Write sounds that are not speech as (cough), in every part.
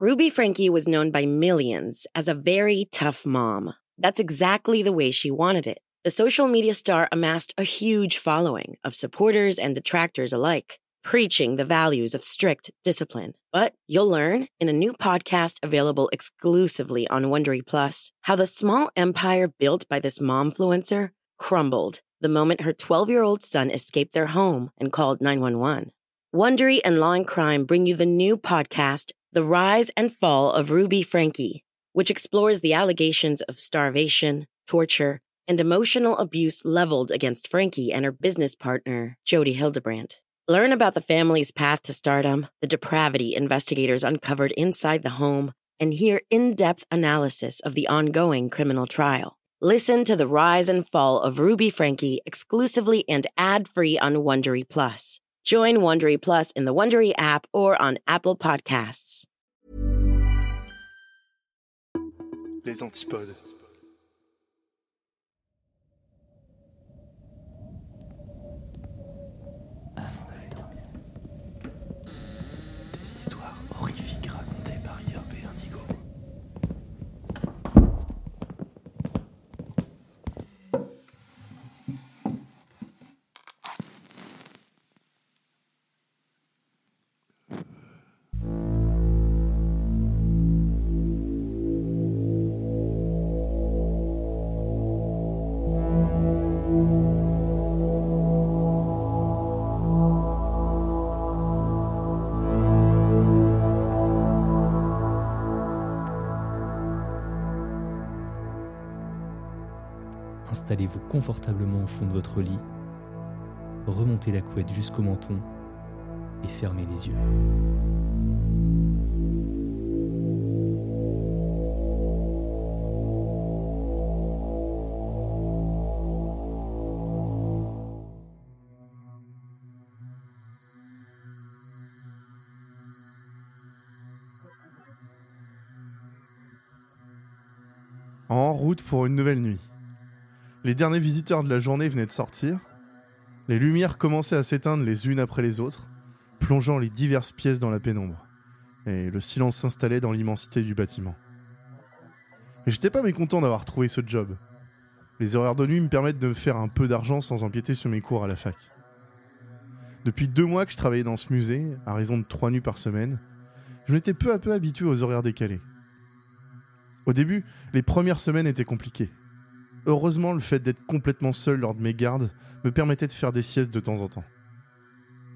Ruby Frankie was known by millions as a very tough mom. That's exactly the way she wanted it. The social media star amassed a huge following of supporters and detractors alike, preaching the values of strict discipline. But you'll learn in a new podcast available exclusively on Wondery Plus how the small empire built by this momfluencer crumbled the moment her 12-year-old son escaped their home and called 911. Wondery and Law and Crime bring you the new podcast The Rise and Fall of Ruby Frankie, which explores the allegations of starvation, torture, and emotional abuse leveled against Frankie and her business partner, Jody Hildebrandt. Learn about the family's path to stardom, the depravity investigators uncovered inside the home, and hear in depth analysis of the ongoing criminal trial. Listen to the rise and fall of Ruby Frankie exclusively and ad free on Wondery Plus. Join Wondery Plus in the Wondery app or on Apple Podcasts. Les antipodes. Installez-vous confortablement au fond de votre lit, remontez la couette jusqu'au menton et fermez les yeux. En route pour une nouvelle nuit. Les derniers visiteurs de la journée venaient de sortir. Les lumières commençaient à s'éteindre les unes après les autres, plongeant les diverses pièces dans la pénombre. Et le silence s'installait dans l'immensité du bâtiment. Et j'étais pas mécontent d'avoir trouvé ce job. Les horaires de nuit me permettent de me faire un peu d'argent sans empiéter sur mes cours à la fac. Depuis deux mois que je travaillais dans ce musée, à raison de trois nuits par semaine, je m'étais peu à peu habitué aux horaires décalés. Au début, les premières semaines étaient compliquées. Heureusement, le fait d'être complètement seul lors de mes gardes me permettait de faire des siestes de temps en temps.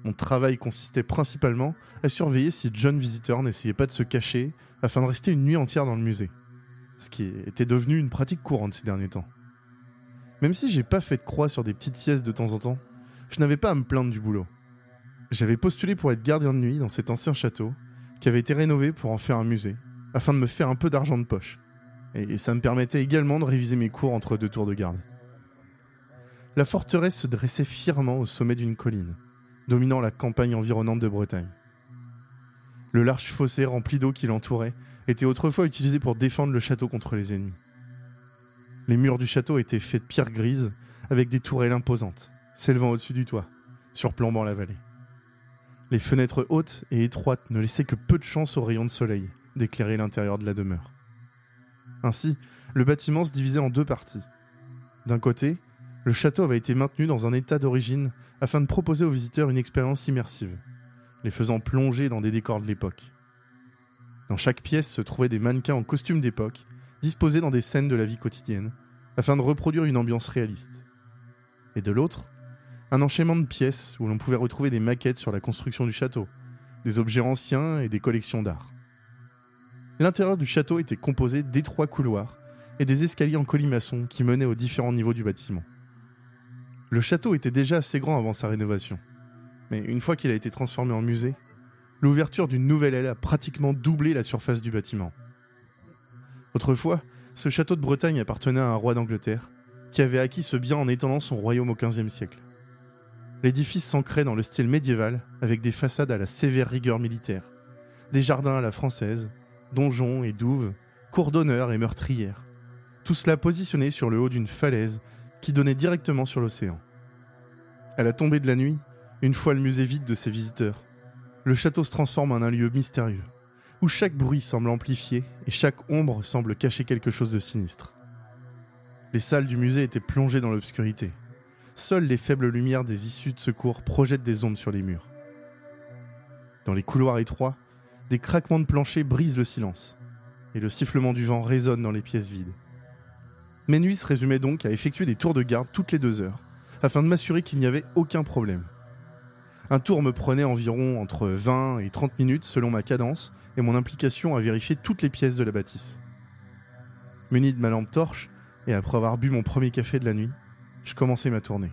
Mon travail consistait principalement à surveiller si de jeunes visiteurs n'essayaient pas de se cacher afin de rester une nuit entière dans le musée, ce qui était devenu une pratique courante ces derniers temps. Même si j'ai pas fait de croix sur des petites siestes de temps en temps, je n'avais pas à me plaindre du boulot. J'avais postulé pour être gardien de nuit dans cet ancien château qui avait été rénové pour en faire un musée, afin de me faire un peu d'argent de poche et ça me permettait également de réviser mes cours entre deux tours de garde. La forteresse se dressait fièrement au sommet d'une colline, dominant la campagne environnante de Bretagne. Le large fossé rempli d'eau qui l'entourait était autrefois utilisé pour défendre le château contre les ennemis. Les murs du château étaient faits de pierre grise avec des tourelles imposantes, s'élevant au-dessus du toit, surplombant la vallée. Les fenêtres hautes et étroites ne laissaient que peu de chance aux rayons de soleil d'éclairer l'intérieur de la demeure. Ainsi, le bâtiment se divisait en deux parties. D'un côté, le château avait été maintenu dans un état d'origine afin de proposer aux visiteurs une expérience immersive, les faisant plonger dans des décors de l'époque. Dans chaque pièce se trouvaient des mannequins en costume d'époque, disposés dans des scènes de la vie quotidienne, afin de reproduire une ambiance réaliste. Et de l'autre, un enchaînement de pièces où l'on pouvait retrouver des maquettes sur la construction du château, des objets anciens et des collections d'art. L'intérieur du château était composé d'étroits couloirs et des escaliers en colimaçon qui menaient aux différents niveaux du bâtiment. Le château était déjà assez grand avant sa rénovation, mais une fois qu'il a été transformé en musée, l'ouverture d'une nouvelle aile a pratiquement doublé la surface du bâtiment. Autrefois, ce château de Bretagne appartenait à un roi d'Angleterre, qui avait acquis ce bien en étendant son royaume au XVe siècle. L'édifice s'ancrait dans le style médiéval, avec des façades à la sévère rigueur militaire, des jardins à la française, donjons et douves, cours d'honneur et meurtrières. Tout cela positionné sur le haut d'une falaise qui donnait directement sur l'océan. À la tombée de la nuit, une fois le musée vide de ses visiteurs, le château se transforme en un lieu mystérieux, où chaque bruit semble amplifié et chaque ombre semble cacher quelque chose de sinistre. Les salles du musée étaient plongées dans l'obscurité. Seules les faibles lumières des issues de secours projettent des ondes sur les murs. Dans les couloirs étroits, des craquements de plancher brisent le silence, et le sifflement du vent résonne dans les pièces vides. Mes nuits se résumaient donc à effectuer des tours de garde toutes les deux heures, afin de m'assurer qu'il n'y avait aucun problème. Un tour me prenait environ entre 20 et 30 minutes selon ma cadence et mon implication à vérifier toutes les pièces de la bâtisse. Muni de ma lampe torche, et après avoir bu mon premier café de la nuit, je commençais ma tournée.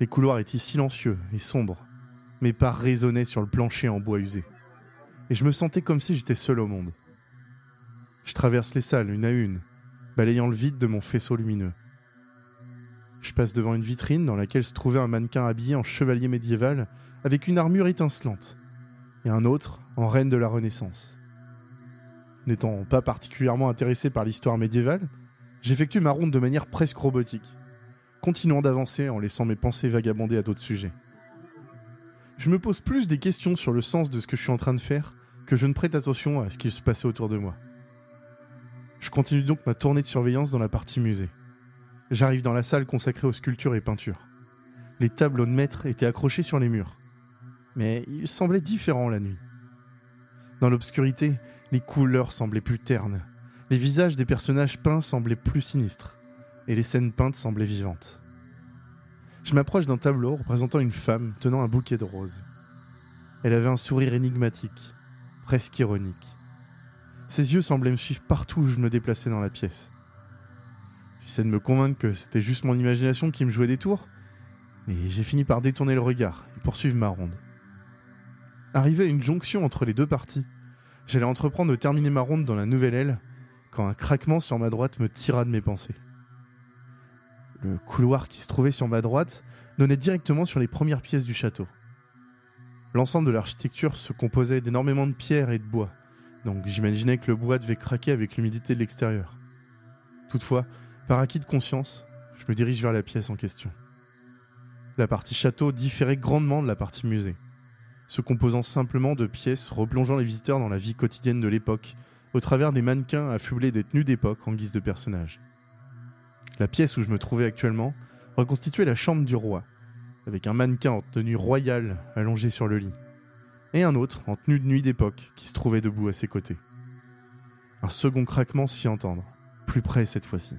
Les couloirs étaient silencieux et sombres, mes pas résonnaient sur le plancher en bois usé, et je me sentais comme si j'étais seul au monde. Je traverse les salles une à une, balayant le vide de mon faisceau lumineux. Je passe devant une vitrine dans laquelle se trouvait un mannequin habillé en chevalier médiéval avec une armure étincelante, et un autre en reine de la Renaissance. N'étant pas particulièrement intéressé par l'histoire médiévale, j'effectue ma ronde de manière presque robotique, continuant d'avancer en laissant mes pensées vagabonder à d'autres sujets. Je me pose plus des questions sur le sens de ce que je suis en train de faire que je ne prête attention à ce qu'il se passait autour de moi. Je continue donc ma tournée de surveillance dans la partie musée. J'arrive dans la salle consacrée aux sculptures et peintures. Les tableaux de maître étaient accrochés sur les murs. Mais ils semblaient différents la nuit. Dans l'obscurité, les couleurs semblaient plus ternes. Les visages des personnages peints semblaient plus sinistres. Et les scènes peintes semblaient vivantes. Je m'approche d'un tableau représentant une femme tenant un bouquet de roses. Elle avait un sourire énigmatique, presque ironique. Ses yeux semblaient me suivre partout où je me déplaçais dans la pièce. J'essaie de me convaincre que c'était juste mon imagination qui me jouait des tours, mais j'ai fini par détourner le regard et poursuivre ma ronde. Arrivé à une jonction entre les deux parties, j'allais entreprendre de terminer ma ronde dans la nouvelle aile quand un craquement sur ma droite me tira de mes pensées. Le couloir qui se trouvait sur ma droite donnait directement sur les premières pièces du château. L'ensemble de l'architecture se composait d'énormément de pierres et de bois, donc j'imaginais que le bois devait craquer avec l'humidité de l'extérieur. Toutefois, par acquis de conscience, je me dirige vers la pièce en question. La partie château différait grandement de la partie musée, se composant simplement de pièces replongeant les visiteurs dans la vie quotidienne de l'époque, au travers des mannequins affublés des tenues d'époque en guise de personnages. La pièce où je me trouvais actuellement reconstituait la chambre du roi, avec un mannequin en tenue royale allongé sur le lit et un autre en tenue de nuit d'époque qui se trouvait debout à ses côtés. Un second craquement s'y entendre, plus près cette fois-ci.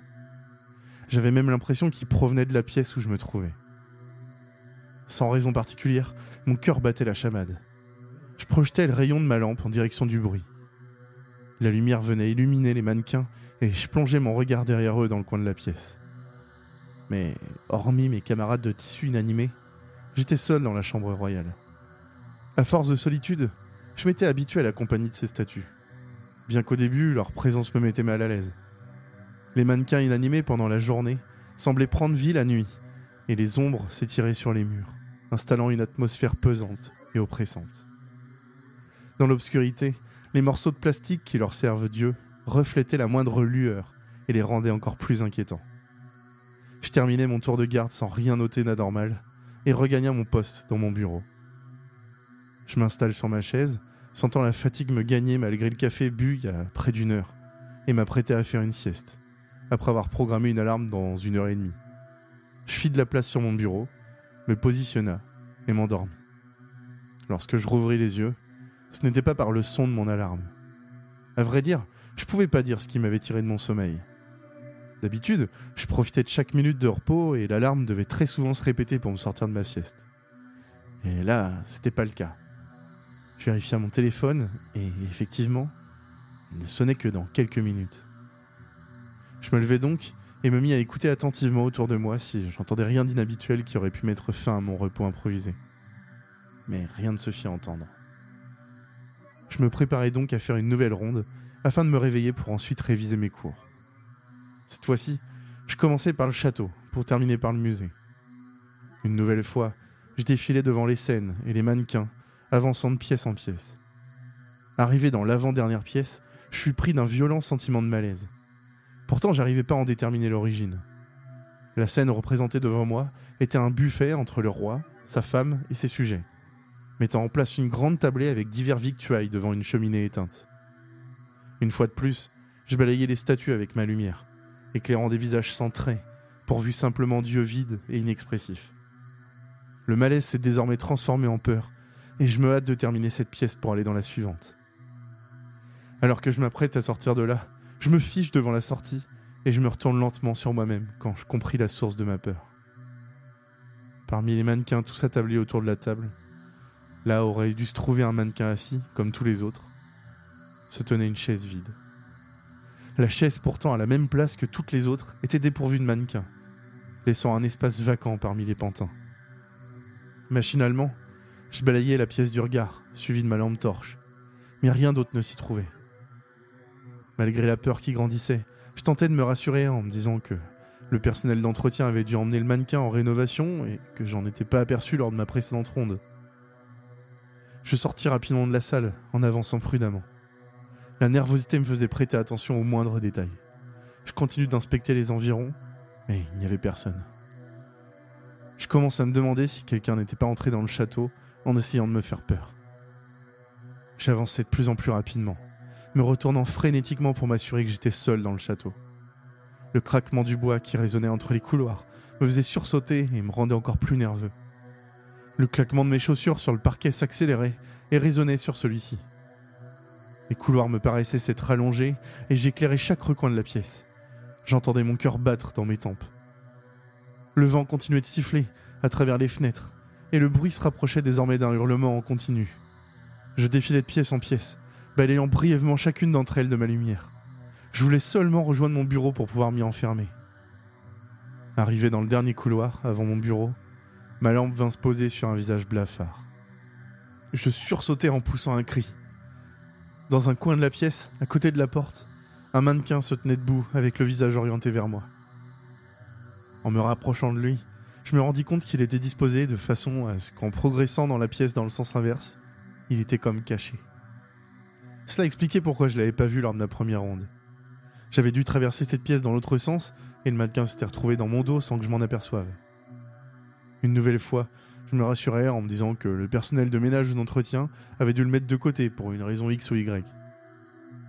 J'avais même l'impression qu'il provenait de la pièce où je me trouvais. Sans raison particulière, mon cœur battait la chamade. Je projetais le rayon de ma lampe en direction du bruit. La lumière venait illuminer les mannequins et je plongeais mon regard derrière eux dans le coin de la pièce. Mais, hormis mes camarades de tissu inanimés, j'étais seul dans la chambre royale. À force de solitude, je m'étais habitué à la compagnie de ces statues. Bien qu'au début, leur présence me mettait mal à l'aise. Les mannequins inanimés pendant la journée semblaient prendre vie la nuit, et les ombres s'étiraient sur les murs, installant une atmosphère pesante et oppressante. Dans l'obscurité, les morceaux de plastique qui leur servent Dieu reflétaient la moindre lueur et les rendaient encore plus inquiétants. Je terminais mon tour de garde sans rien noter d'anormal et regagna mon poste dans mon bureau. Je m'installe sur ma chaise, sentant la fatigue me gagner malgré le café bu il y a près d'une heure, et m'apprêter à faire une sieste, après avoir programmé une alarme dans une heure et demie. Je fis de la place sur mon bureau, me positionna et m'endormis. Lorsque je rouvris les yeux, ce n'était pas par le son de mon alarme. À vrai dire, je pouvais pas dire ce qui m'avait tiré de mon sommeil. D'habitude, je profitais de chaque minute de repos et l'alarme devait très souvent se répéter pour me sortir de ma sieste. Et là, c'était pas le cas. Je vérifia mon téléphone et effectivement, il ne sonnait que dans quelques minutes. Je me levai donc et me mis à écouter attentivement autour de moi si j'entendais rien d'inhabituel qui aurait pu mettre fin à mon repos improvisé. Mais rien ne se fit entendre. Je me préparais donc à faire une nouvelle ronde afin de me réveiller pour ensuite réviser mes cours. Cette fois-ci, je commençais par le château pour terminer par le musée. Une nouvelle fois, je défilais devant les scènes et les mannequins avançant de pièce en pièce. Arrivé dans l'avant-dernière pièce, je suis pris d'un violent sentiment de malaise. Pourtant, j'arrivais pas à en déterminer l'origine. La scène représentée devant moi était un buffet entre le roi, sa femme et ses sujets. mettant en place une grande tablée avec divers victuailles devant une cheminée éteinte. Une fois de plus, je balayais les statues avec ma lumière, éclairant des visages sans traits, pourvus simplement d'yeux vides et inexpressifs. Le malaise s'est désormais transformé en peur, et je me hâte de terminer cette pièce pour aller dans la suivante. Alors que je m'apprête à sortir de là, je me fiche devant la sortie et je me retourne lentement sur moi-même quand je compris la source de ma peur. Parmi les mannequins tous attablés autour de la table, là aurait dû se trouver un mannequin assis, comme tous les autres, se tenait une chaise vide. La chaise, pourtant à la même place que toutes les autres, était dépourvue de mannequin, laissant un espace vacant parmi les pantins. Machinalement, je balayais la pièce du regard, suivi de ma lampe torche, mais rien d'autre ne s'y trouvait. Malgré la peur qui grandissait, je tentais de me rassurer en me disant que le personnel d'entretien avait dû emmener le mannequin en rénovation et que j'en étais pas aperçu lors de ma précédente ronde. Je sortis rapidement de la salle en avançant prudemment. La nervosité me faisait prêter attention aux moindres détails. Je continue d'inspecter les environs, mais il n'y avait personne. Je commence à me demander si quelqu'un n'était pas entré dans le château en essayant de me faire peur. J'avançais de plus en plus rapidement, me retournant frénétiquement pour m'assurer que j'étais seul dans le château. Le craquement du bois qui résonnait entre les couloirs me faisait sursauter et me rendait encore plus nerveux. Le claquement de mes chaussures sur le parquet s'accélérait et résonnait sur celui-ci. Les couloirs me paraissaient s'être allongés et j'éclairais chaque recoin de la pièce. J'entendais mon cœur battre dans mes tempes. Le vent continuait de siffler à travers les fenêtres et le bruit se rapprochait désormais d'un hurlement en continu. Je défilais de pièce en pièce, balayant brièvement chacune d'entre elles de ma lumière. Je voulais seulement rejoindre mon bureau pour pouvoir m'y enfermer. Arrivé dans le dernier couloir, avant mon bureau, ma lampe vint se poser sur un visage blafard. Je sursautai en poussant un cri. Dans un coin de la pièce, à côté de la porte, un mannequin se tenait debout avec le visage orienté vers moi. En me rapprochant de lui, je me rendis compte qu'il était disposé de façon à ce qu'en progressant dans la pièce dans le sens inverse, il était comme caché. Cela expliquait pourquoi je l'avais pas vu lors de ma première ronde. J'avais dû traverser cette pièce dans l'autre sens et le mannequin s'était retrouvé dans mon dos sans que je m'en aperçoive. Une nouvelle fois, je me rassurais en me disant que le personnel de ménage ou d'entretien avait dû le mettre de côté pour une raison X ou Y.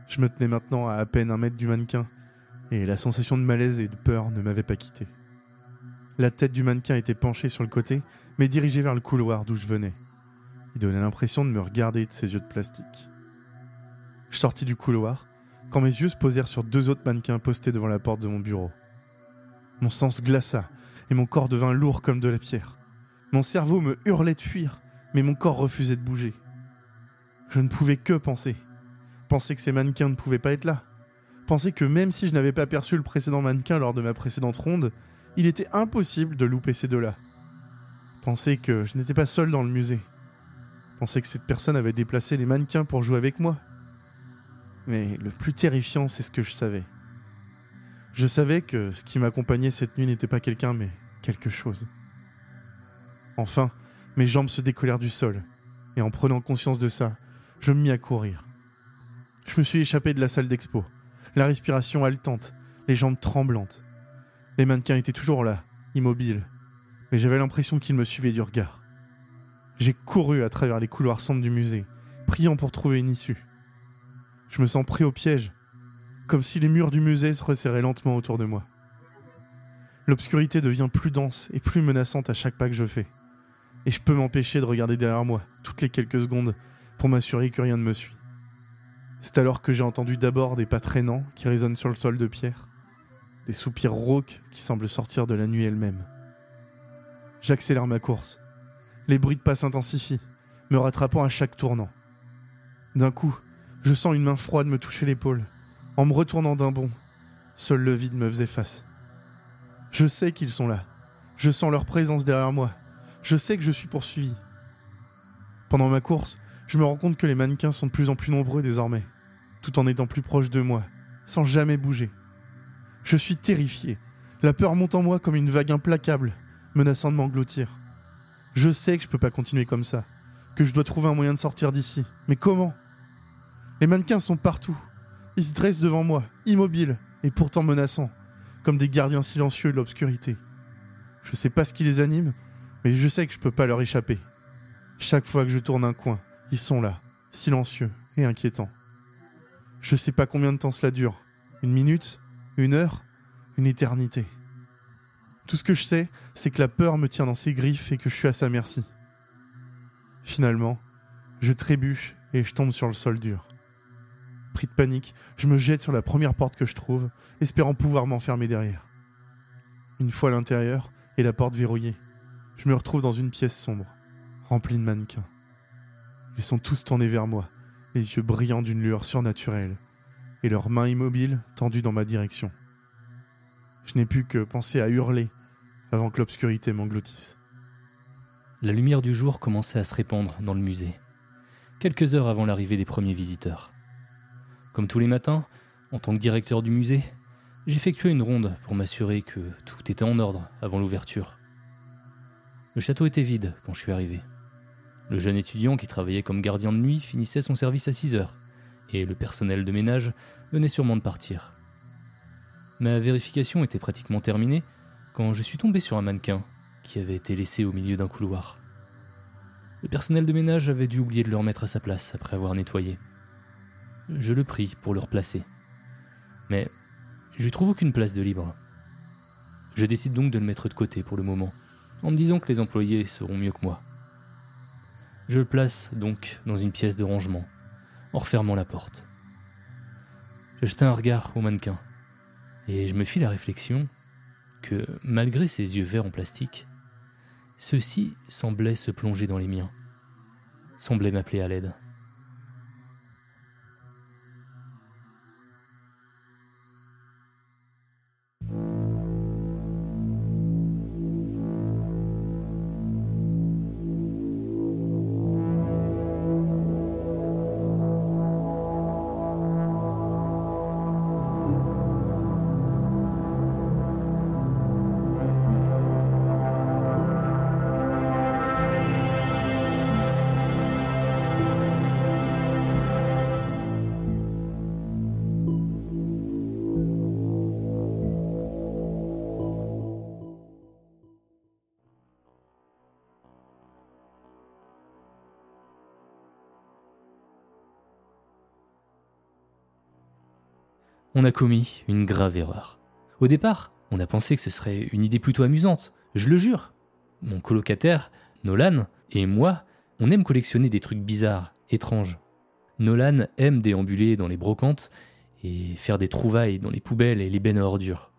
Je me tenais maintenant à à peine un mètre du mannequin, et la sensation de malaise et de peur ne m'avait pas quitté. La tête du mannequin était penchée sur le côté, mais dirigée vers le couloir d'où je venais. Il donnait l'impression de me regarder de ses yeux de plastique. Je sortis du couloir, quand mes yeux se posèrent sur deux autres mannequins postés devant la porte de mon bureau. Mon sang se glaça, et mon corps devint lourd comme de la pierre. Mon cerveau me hurlait de fuir, mais mon corps refusait de bouger. Je ne pouvais que penser. Penser que ces mannequins ne pouvaient pas être là. Penser que même si je n'avais pas aperçu le précédent mannequin lors de ma précédente ronde, il était impossible de louper ces deux-là. Penser que je n'étais pas seul dans le musée. Penser que cette personne avait déplacé les mannequins pour jouer avec moi. Mais le plus terrifiant, c'est ce que je savais. Je savais que ce qui m'accompagnait cette nuit n'était pas quelqu'un, mais quelque chose. Enfin, mes jambes se décollèrent du sol, et en prenant conscience de ça, je me mis à courir. Je me suis échappé de la salle d'expo, la respiration haletante, les jambes tremblantes. Les mannequins étaient toujours là, immobiles, mais j'avais l'impression qu'ils me suivaient du regard. J'ai couru à travers les couloirs sombres du musée, priant pour trouver une issue. Je me sens pris au piège, comme si les murs du musée se resserraient lentement autour de moi. L'obscurité devient plus dense et plus menaçante à chaque pas que je fais, et je peux m'empêcher de regarder derrière moi toutes les quelques secondes pour m'assurer que rien ne me suit. C'est alors que j'ai entendu d'abord des pas traînants qui résonnent sur le sol de pierre, des soupirs rauques qui semblent sortir de la nuit elle-même. J'accélère ma course. Les bruits de pas s'intensifient, me rattrapant à chaque tournant. D'un coup, je sens une main froide me toucher l'épaule. En me retournant d'un bond, seul le vide me faisait face. Je sais qu'ils sont là. Je sens leur présence derrière moi. Je sais que je suis poursuivi. Pendant ma course, je me rends compte que les mannequins sont de plus en plus nombreux désormais, tout en étant plus proches de moi, sans jamais bouger. Je suis terrifié. La peur monte en moi comme une vague implacable, menaçant de m'engloutir. Je sais que je peux pas continuer comme ça, que je dois trouver un moyen de sortir d'ici. Mais comment? Les mannequins sont partout. Ils se dressent devant moi, immobiles et pourtant menaçants, comme des gardiens silencieux de l'obscurité. Je sais pas ce qui les anime, mais je sais que je peux pas leur échapper. Chaque fois que je tourne un coin, ils sont là, silencieux et inquiétants. Je sais pas combien de temps cela dure. Une minute? Une heure? Une éternité. Tout ce que je sais, c'est que la peur me tient dans ses griffes et que je suis à sa merci. Finalement, je trébuche et je tombe sur le sol dur. Pris de panique, je me jette sur la première porte que je trouve, espérant pouvoir m'enfermer derrière. Une fois à l'intérieur et la porte verrouillée, je me retrouve dans une pièce sombre, remplie de mannequins. Ils sont tous tournés vers moi, les yeux brillants d'une lueur surnaturelle, et leurs mains immobiles tendues dans ma direction. Je n'ai pu que penser à hurler avant que l'obscurité m'engloutisse. La lumière du jour commençait à se répandre dans le musée, quelques heures avant l'arrivée des premiers visiteurs. Comme tous les matins, en tant que directeur du musée, j'effectuais une ronde pour m'assurer que tout était en ordre avant l'ouverture. Le château était vide quand je suis arrivé. Le jeune étudiant qui travaillait comme gardien de nuit finissait son service à 6 heures, et le personnel de ménage venait sûrement de partir. Ma vérification était pratiquement terminée quand je suis tombé sur un mannequin qui avait été laissé au milieu d'un couloir. Le personnel de ménage avait dû oublier de le remettre à sa place après avoir nettoyé. Je le prie pour le replacer. Mais je lui trouve aucune place de libre. Je décide donc de le mettre de côté pour le moment, en me disant que les employés seront mieux que moi. Je le place donc dans une pièce de rangement, en refermant la porte. Je jette un regard au mannequin, et je me fis la réflexion que, malgré ses yeux verts en plastique, ceux-ci semblaient se plonger dans les miens, semblaient m'appeler à l'aide. On a commis une grave erreur. Au départ, on a pensé que ce serait une idée plutôt amusante, je le jure. Mon colocataire, Nolan, et moi, on aime collectionner des trucs bizarres, étranges. Nolan aime déambuler dans les brocantes et faire des trouvailles dans les poubelles et les bennes à ordures.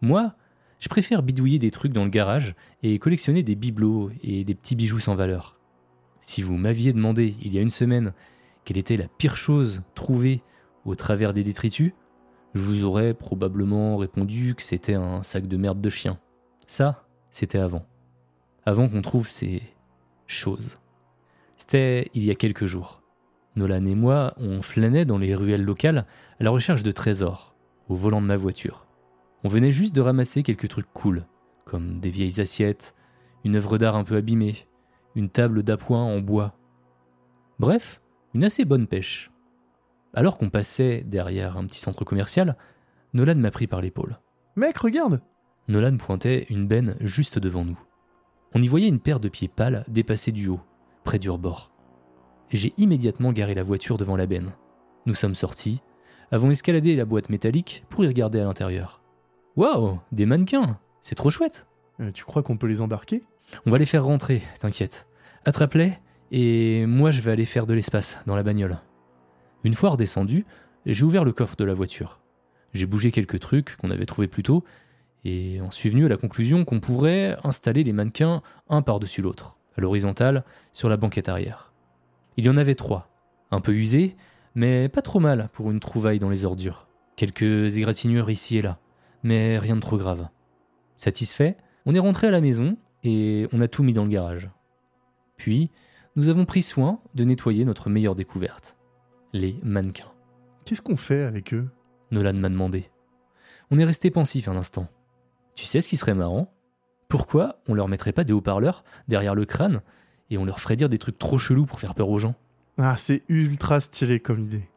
Moi, je préfère bidouiller des trucs dans le garage et collectionner des bibelots et des petits bijoux sans valeur. Si vous m'aviez demandé il y a une semaine quelle était la pire chose trouvée au travers des détritus, je vous aurais probablement répondu que c'était un sac de merde de chien. Ça, c'était avant. Avant qu'on trouve ces choses. C'était il y a quelques jours. Nolan et moi, on flânait dans les ruelles locales à la recherche de trésors, au volant de ma voiture. On venait juste de ramasser quelques trucs cool, comme des vieilles assiettes, une œuvre d'art un peu abîmée, une table d'appoint en bois. Bref, une assez bonne pêche. Alors qu'on passait derrière un petit centre commercial, Nolan m'a pris par l'épaule. Mec, regarde Nolan pointait une benne juste devant nous. On y voyait une paire de pieds pâles dépasser du haut, près du rebord. J'ai immédiatement garé la voiture devant la benne. Nous sommes sortis, avons escaladé la boîte métallique pour y regarder à l'intérieur. Waouh, des mannequins C'est trop chouette euh, Tu crois qu'on peut les embarquer? On va les faire rentrer, t'inquiète. Attrape-les, et moi je vais aller faire de l'espace dans la bagnole. Une fois redescendu, j'ai ouvert le coffre de la voiture. J'ai bougé quelques trucs qu'on avait trouvés plus tôt, et on suis venu à la conclusion qu'on pourrait installer les mannequins un par-dessus l'autre, à l'horizontale, sur la banquette arrière. Il y en avait trois, un peu usés, mais pas trop mal pour une trouvaille dans les ordures. Quelques égratignures ici et là, mais rien de trop grave. Satisfait, on est rentré à la maison et on a tout mis dans le garage. Puis, nous avons pris soin de nettoyer notre meilleure découverte les mannequins. Qu'est-ce qu'on fait avec eux? Nolan m'a demandé. On est resté pensif un instant. Tu sais ce qui serait marrant? Pourquoi on leur mettrait pas des haut-parleurs derrière le crâne et on leur ferait dire des trucs trop chelous pour faire peur aux gens? Ah, c'est ultra stylé comme idée.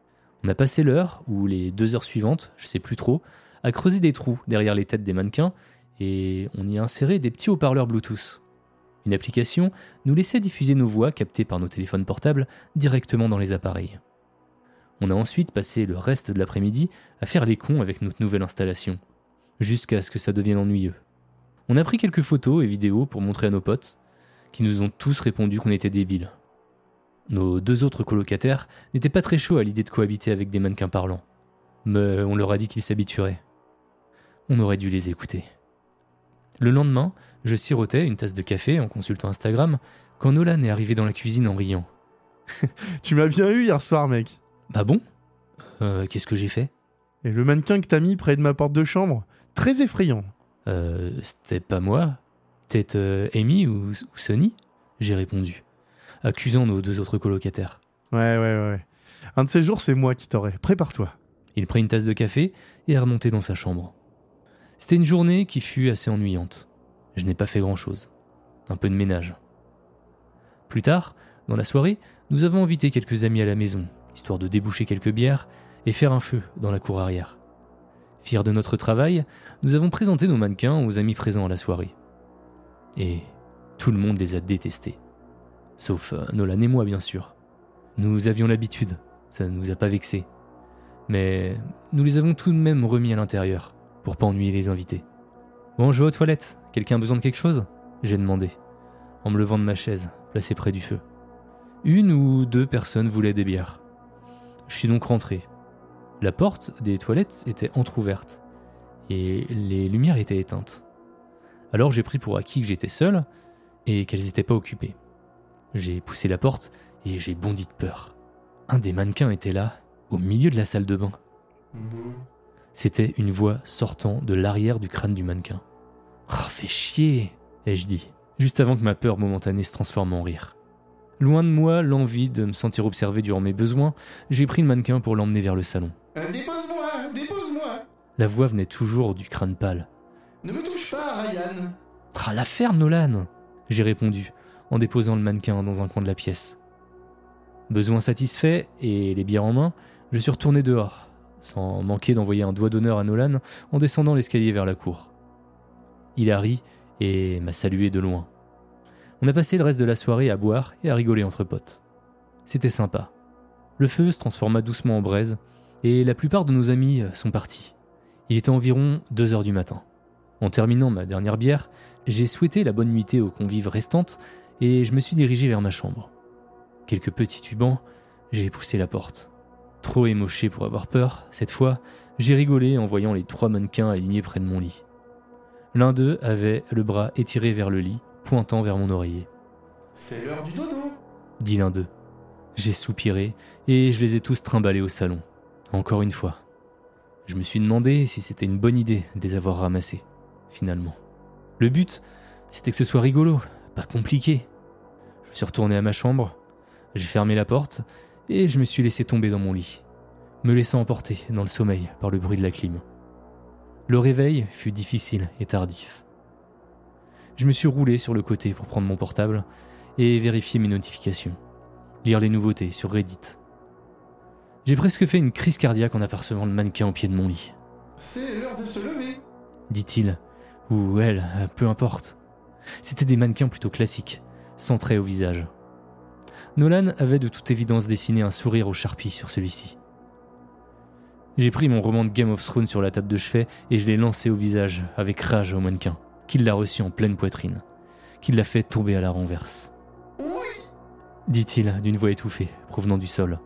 On a passé l'heure, ou les deux heures suivantes, je sais plus trop, à creuser des trous derrière les têtes des mannequins et on y a inséré des petits haut-parleurs Bluetooth. Une application nous laissait diffuser nos voix captées par nos téléphones portables directement dans les appareils. On a ensuite passé le reste de l'après-midi à faire les cons avec notre nouvelle installation, jusqu'à ce que ça devienne ennuyeux. On a pris quelques photos et vidéos pour montrer à nos potes, qui nous ont tous répondu qu'on était débiles. Nos deux autres colocataires n'étaient pas très chauds à l'idée de cohabiter avec des mannequins parlants, mais on leur a dit qu'ils s'habitueraient. On aurait dû les écouter. Le lendemain, je sirotais une tasse de café en consultant Instagram quand Nolan est arrivé dans la cuisine en riant. (laughs) Tu m'as bien eu hier soir, mec. Bah bon Euh, Qu'est-ce que j'ai fait? Et le mannequin que t'as mis près de ma porte de chambre, très effrayant. Euh, c'était pas moi. Peut-être euh, Amy ou, ou Sonny J'ai répondu, accusant nos deux autres colocataires. Ouais, ouais, ouais. ouais. Un de ces jours, c'est moi qui t'aurai. Prépare-toi. Il prit une tasse de café et est remonté dans sa chambre. C'était une journée qui fut assez ennuyante. Je n'ai pas fait grand-chose. Un peu de ménage. Plus tard, dans la soirée, nous avons invité quelques amis à la maison, histoire de déboucher quelques bières et faire un feu dans la cour arrière. Fiers de notre travail, nous avons présenté nos mannequins aux amis présents à la soirée. Et tout le monde les a détestés. Sauf euh, Nolan et moi, bien sûr. Nous avions l'habitude, ça ne nous a pas vexés. Mais nous les avons tout de même remis à l'intérieur, pour pas ennuyer les invités. Bon, je vais aux toilettes. Quelqu'un a besoin de quelque chose? J'ai demandé, en me levant de ma chaise, placée près du feu. Une ou deux personnes voulaient des bières. Je suis donc rentré. La porte des toilettes était entr'ouverte, et les lumières étaient éteintes. Alors j'ai pris pour acquis que j'étais seul, et qu'elles n'étaient pas occupées. J'ai poussé la porte, et j'ai bondi de peur. Un des mannequins était là, au milieu de la salle de bain. C'était une voix sortant de l'arrière du crâne du mannequin. Ah, fais chier ai-je dit, juste avant que ma peur momentanée se transforme en rire. Loin de moi l'envie de me sentir observé durant mes besoins, j'ai pris le mannequin pour l'emmener vers le salon. Euh, dépose-moi, dépose-moi. La voix venait toujours du crâne pâle. Ne me touche pas, Ryan. Ah, la ferme, Nolan J'ai répondu, en déposant le mannequin dans un coin de la pièce. Besoin satisfait et les bières en main, je suis retourné dehors, sans manquer d'envoyer un doigt d'honneur à Nolan en descendant l'escalier vers la cour. Il a ri et m'a salué de loin. On a passé le reste de la soirée à boire et à rigoler entre potes. C'était sympa. Le feu se transforma doucement en braise et la plupart de nos amis sont partis. Il était environ 2 heures du matin. En terminant ma dernière bière, j'ai souhaité la bonne nuitée aux convives restantes et je me suis dirigé vers ma chambre. Quelques petits tubans, j'ai poussé la porte. Trop émoché pour avoir peur, cette fois, j'ai rigolé en voyant les trois mannequins alignés près de mon lit. L'un d'eux avait le bras étiré vers le lit, pointant vers mon oreiller. C'est l'heure du dodo. Dit l'un d'eux. J'ai soupiré et je les ai tous trimballés au salon. Encore une fois. Je me suis demandé si c'était une bonne idée de les avoir ramassés, finalement. Le but, c'était que ce soit rigolo, pas compliqué. Je suis retourné à ma chambre, j'ai fermé la porte et je me suis laissé tomber dans mon lit, me laissant emporter dans le sommeil par le bruit de la clim. Le réveil fut difficile et tardif. Je me suis roulé sur le côté pour prendre mon portable et vérifier mes notifications, lire les nouveautés sur Reddit. J'ai presque fait une crise cardiaque en apercevant le mannequin au pied de mon lit, C'est l'heure de se lever. dit-il, ou elle, peu importe. C'était des mannequins plutôt classiques, sans traits au visage. Nolan avait de toute évidence dessiné un sourire au charpie sur celui-ci. J'ai pris mon roman de Game of Thrones sur la table de chevet et je l'ai lancé au visage avec rage au mannequin, qui l'a reçu en pleine poitrine, qui l'a fait tomber à la renverse. Oui. Dit-il d'une voix étouffée, provenant du sol.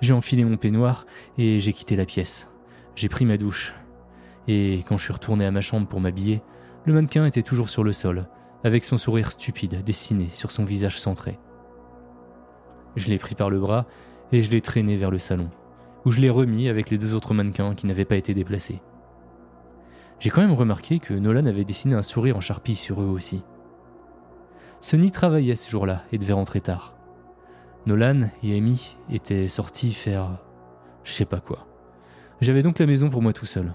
J'ai enfilé mon peignoir et j'ai quitté la pièce. J'ai pris ma douche. Et quand je suis retourné à ma chambre pour m'habiller, le mannequin était toujours sur le sol, avec son sourire stupide dessiné sur son visage centré. Je l'ai pris par le bras et je l'ai traîné vers le salon, où je l'ai remis avec les deux autres mannequins qui n'avaient pas été déplacés. J'ai quand même remarqué que Nolan avait dessiné un sourire en charpie sur eux aussi. Sonny travaillait ce jour-là et devait rentrer tard. Nolan et Amy étaient sortis faire je sais pas quoi. J'avais donc la maison pour moi tout seul.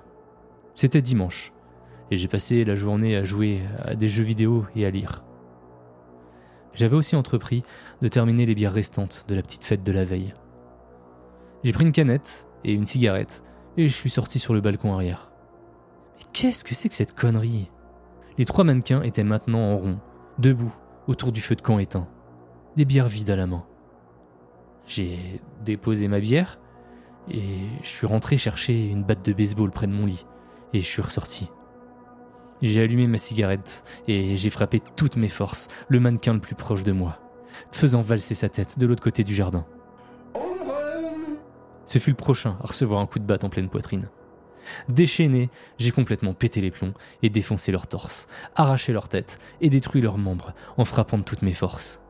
C'était dimanche, et j'ai passé la journée à jouer à des jeux vidéo et à lire. J'avais aussi entrepris de terminer les bières restantes de la petite fête de la veille. J'ai pris une canette et une cigarette, et je suis sorti sur le balcon arrière. Qu'est-ce que c'est que cette connerie? Les trois mannequins étaient maintenant en rond, debout, autour du feu de camp éteint, des bières vides à la main. J'ai déposé ma bière et je suis rentré chercher une batte de baseball près de mon lit et je suis ressorti. J'ai allumé ma cigarette et j'ai frappé toutes mes forces le mannequin le plus proche de moi, faisant valser sa tête de l'autre côté du jardin. Ce fut le prochain à recevoir un coup de batte en pleine poitrine. Déchaîné, j'ai complètement pété les plombs et défoncé leur torse, arraché leur tête et détruit leurs membres en frappant de toutes mes forces.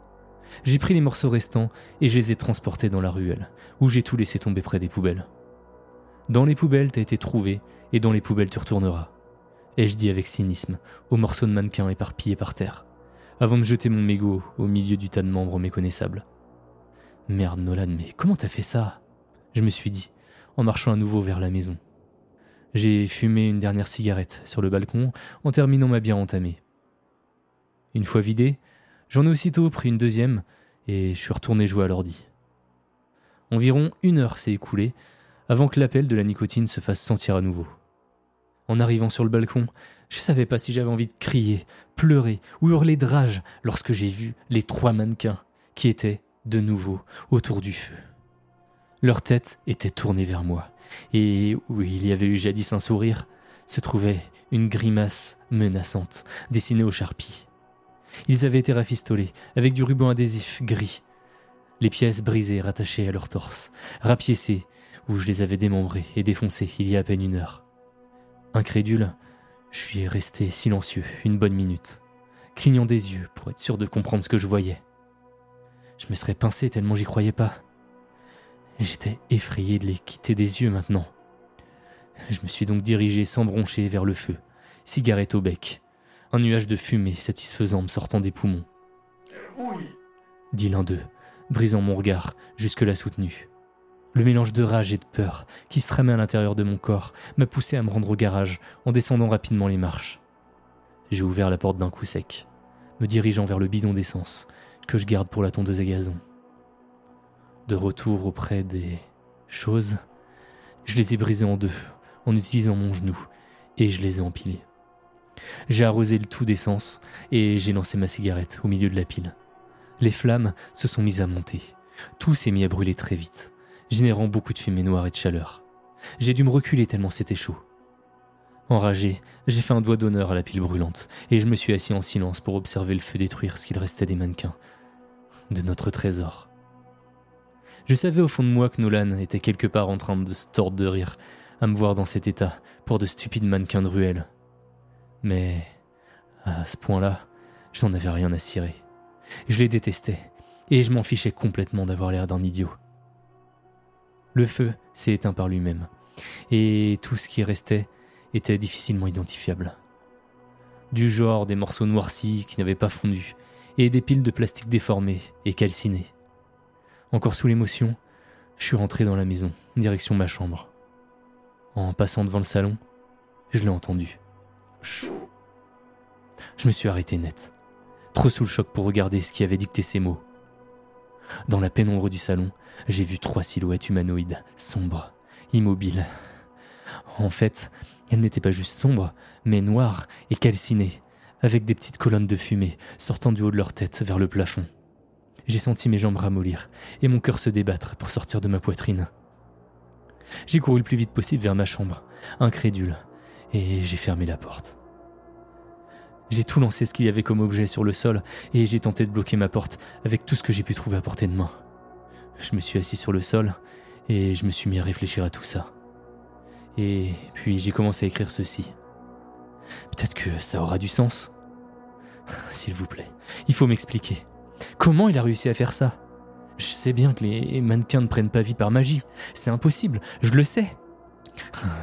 J'ai pris les morceaux restants et je les ai transportés dans la ruelle, où j'ai tout laissé tomber près des poubelles. Dans les poubelles, t'as été trouvé, et dans les poubelles, tu retourneras. Ai-je dit avec cynisme, aux morceaux de mannequin éparpillés par terre, avant de jeter mon mégot au milieu du tas de membres méconnaissables. Merde, Nolan, mais comment t'as fait ça? Je me suis dit, en marchant à nouveau vers la maison. J'ai fumé une dernière cigarette sur le balcon en terminant ma bière entamée. Une fois vidée, j'en ai aussitôt pris une deuxième et je suis retourné jouer à l'ordi. Environ une heure s'est écoulée avant que l'appel de la nicotine se fasse sentir à nouveau. En arrivant sur le balcon, je savais pas si j'avais envie de crier, pleurer ou hurler de rage lorsque j'ai vu les trois mannequins qui étaient, de nouveau, autour du feu. Leur tête était tournée vers moi, et où il y avait eu jadis un sourire, se trouvait une grimace menaçante dessinée au charpie. Ils avaient été rafistolés avec du ruban adhésif gris, les pièces brisées rattachées à leur torse, rapiécées où je les avais démembrés et défoncés il y a à peine une heure. Incrédule, je suis resté silencieux une bonne minute, clignant des yeux pour être sûr de comprendre ce que je voyais. Je me serais pincé tellement j'y croyais pas. J'étais effrayé de les quitter des yeux maintenant. Je me suis donc dirigé sans broncher vers le feu, cigarette au bec, un nuage de fumée satisfaisant me sortant des poumons. Oui, dit l'un d'eux, brisant mon regard jusque-là soutenu. Le mélange de rage et de peur qui se tramait à l'intérieur de mon corps m'a poussé à me rendre au garage en descendant rapidement les marches. J'ai ouvert la porte d'un coup sec, me dirigeant vers le bidon d'essence que je garde pour la tondeuse à gazon. De retour auprès des choses, je les ai brisées en deux en utilisant mon genou et je les ai empilées. J'ai arrosé le tout d'essence et j'ai lancé ma cigarette au milieu de la pile. Les flammes se sont mises à monter. Tout s'est mis à brûler très vite, générant beaucoup de fumée noire et de chaleur. J'ai dû me reculer tellement c'était chaud. Enragé, j'ai fait un doigt d'honneur à la pile brûlante et je me suis assis en silence pour observer le feu détruire ce qu'il restait des mannequins, de notre trésor. Je savais au fond de moi que Nolan était quelque part en train de se tordre de rire à me voir dans cet état pour de stupides mannequins de ruelle. Mais à ce point-là, je n'en avais rien à cirer. Je les détestais et je m'en fichais complètement d'avoir l'air d'un idiot. Le feu s'est éteint par lui-même et tout ce qui restait était difficilement identifiable. Du genre des morceaux noircis qui n'avaient pas fondu et des piles de plastique déformées et calcinées. Encore sous l'émotion, je suis rentré dans la maison, direction ma chambre. En passant devant le salon, je l'ai entendu. Je me suis arrêté net, trop sous le choc pour regarder ce qui avait dicté ces mots. Dans la pénombre du salon, j'ai vu trois silhouettes humanoïdes, sombres, immobiles. En fait, elles n'étaient pas juste sombres, mais noires et calcinées, avec des petites colonnes de fumée sortant du haut de leur tête vers le plafond. J'ai senti mes jambes ramollir et mon cœur se débattre pour sortir de ma poitrine. J'ai couru le plus vite possible vers ma chambre, incrédule, et j'ai fermé la porte. J'ai tout lancé ce qu'il y avait comme objet sur le sol et j'ai tenté de bloquer ma porte avec tout ce que j'ai pu trouver à portée de main. Je me suis assis sur le sol et je me suis mis à réfléchir à tout ça. Et puis j'ai commencé à écrire ceci. Peut-être que ça aura du sens? S'il vous plaît, il faut m'expliquer. Comment il a réussi à faire ça? Je sais bien que les mannequins ne prennent pas vie par magie. C'est impossible, je le sais.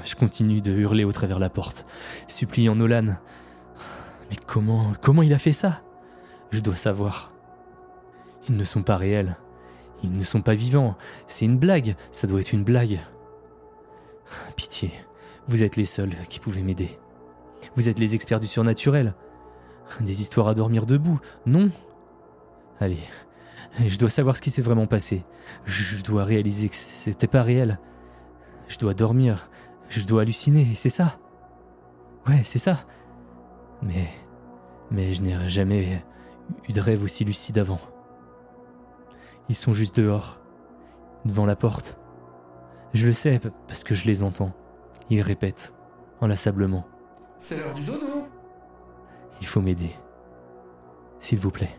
Je continue de hurler au travers la porte, suppliant Nolan. Mais comment, comment il a fait ça? Je dois savoir. Ils ne sont pas réels. Ils ne sont pas vivants. C'est une blague. Ça doit être une blague. Pitié, vous êtes les seuls qui pouvaient m'aider. Vous êtes les experts du surnaturel. Des histoires à dormir debout, non Allez, je dois savoir ce qui s'est vraiment passé. Je dois réaliser que c'était pas réel. Je dois dormir. Je dois halluciner, c'est ça? Ouais, c'est ça. Mais. Mais je n'ai jamais eu de rêve aussi lucide avant. Ils sont juste dehors, devant la porte. Je le sais parce que je les entends. Ils répètent, inlassablement. C'est l'heure du dodo Il faut m'aider. S'il vous plaît.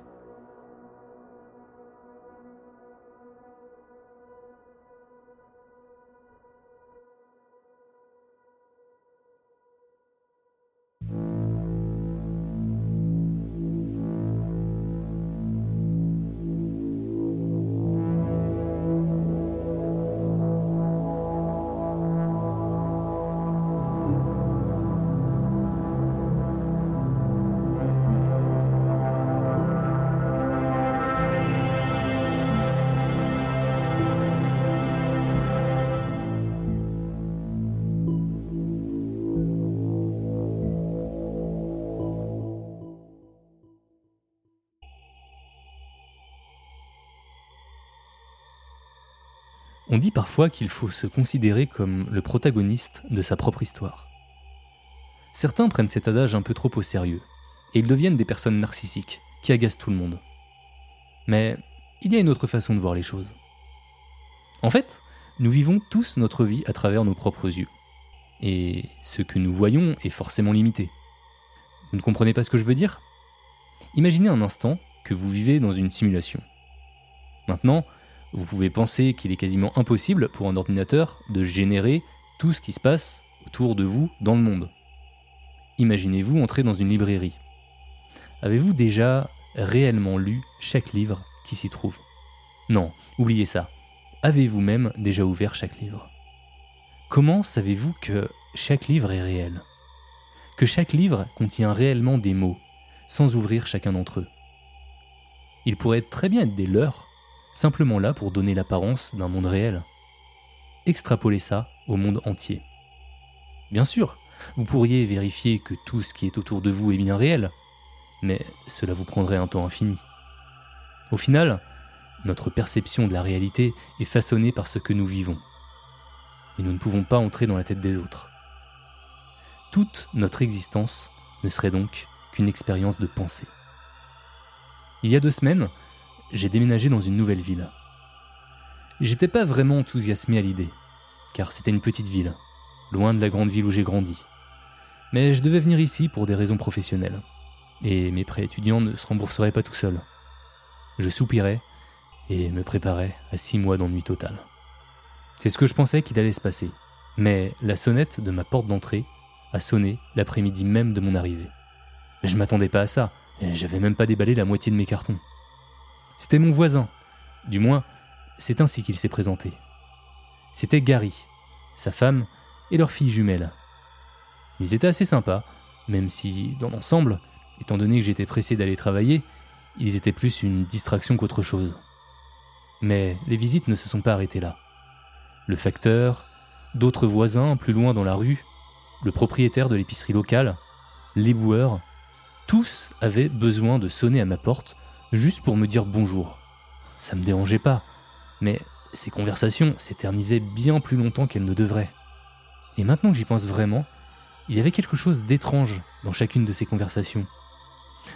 On dit parfois qu'il faut se considérer comme le protagoniste de sa propre histoire. Certains prennent cet adage un peu trop au sérieux, et ils deviennent des personnes narcissiques, qui agacent tout le monde. Mais il y a une autre façon de voir les choses. En fait, nous vivons tous notre vie à travers nos propres yeux. Et ce que nous voyons est forcément limité. Vous ne comprenez pas ce que je veux dire? Imaginez un instant que vous vivez dans une simulation. Maintenant, vous pouvez penser qu'il est quasiment impossible pour un ordinateur de générer tout ce qui se passe autour de vous dans le monde. Imaginez-vous entrer dans une librairie. Avez-vous déjà réellement lu chaque livre qui s'y trouve? Non, oubliez ça. Avez-vous même déjà ouvert chaque livre? Comment savez-vous que chaque livre est réel? Que chaque livre contient réellement des mots, sans ouvrir chacun d'entre eux? Il pourrait très bien être des leurs, simplement là pour donner l'apparence d'un monde réel. Extrapolez ça au monde entier. Bien sûr, vous pourriez vérifier que tout ce qui est autour de vous est bien réel, mais cela vous prendrait un temps infini. Au final, notre perception de la réalité est façonnée par ce que nous vivons. Et nous ne pouvons pas entrer dans la tête des autres. Toute notre existence ne serait donc qu'une expérience de pensée. Il y a deux semaines, j'ai déménagé dans une nouvelle ville. J'étais pas vraiment enthousiasmé à l'idée, car c'était une petite ville, loin de la grande ville où j'ai grandi. Mais je devais venir ici pour des raisons professionnelles, et mes prêts étudiants ne se rembourseraient pas tout seuls. Je soupirais et me préparais à six mois d'ennui total. C'est ce que je pensais qu'il allait se passer, mais la sonnette de ma porte d'entrée a sonné l'après-midi même de mon arrivée. Je m'attendais pas à ça, et j'avais même pas déballé la moitié de mes cartons. C'était mon voisin. Du moins, c'est ainsi qu'il s'est présenté. C'était Gary, sa femme et leur fille jumelle. Ils étaient assez sympas, même si, dans l'ensemble, étant donné que j'étais pressé d'aller travailler, ils étaient plus une distraction qu'autre chose. Mais les visites ne se sont pas arrêtées là. Le facteur, d'autres voisins plus loin dans la rue, le propriétaire de l'épicerie locale, l'éboueur, tous avaient besoin de sonner à ma porte juste pour me dire bonjour. Ça me dérangeait pas, mais ces conversations s'éternisaient bien plus longtemps qu'elles ne devraient. Et maintenant que j'y pense vraiment, il y avait quelque chose d'étrange dans chacune de ces conversations.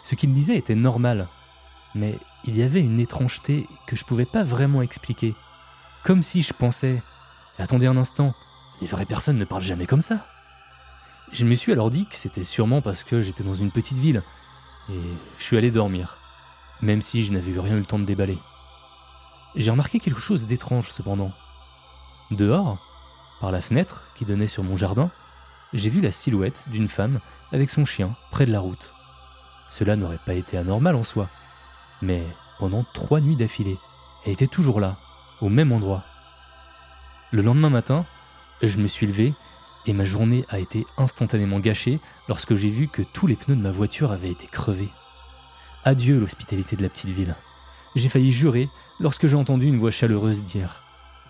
Ce qu'ils disaient était normal, mais il y avait une étrangeté que je pouvais pas vraiment expliquer. Comme si je pensais Attendez un instant, les vraies personnes ne parlent jamais comme ça. Je me suis alors dit que c'était sûrement parce que j'étais dans une petite ville, et je suis allé dormir même si je n'avais rien eu le temps de déballer. J'ai remarqué quelque chose d'étrange cependant. Dehors, par la fenêtre qui donnait sur mon jardin, j'ai vu la silhouette d'une femme avec son chien près de la route. Cela n'aurait pas été anormal en soi, mais pendant trois nuits d'affilée, elle était toujours là, au même endroit. Le lendemain matin, je me suis levé et ma journée a été instantanément gâchée lorsque j'ai vu que tous les pneus de ma voiture avaient été crevés. Adieu l'hospitalité de la petite ville. J'ai failli jurer lorsque j'ai entendu une voix chaleureuse dire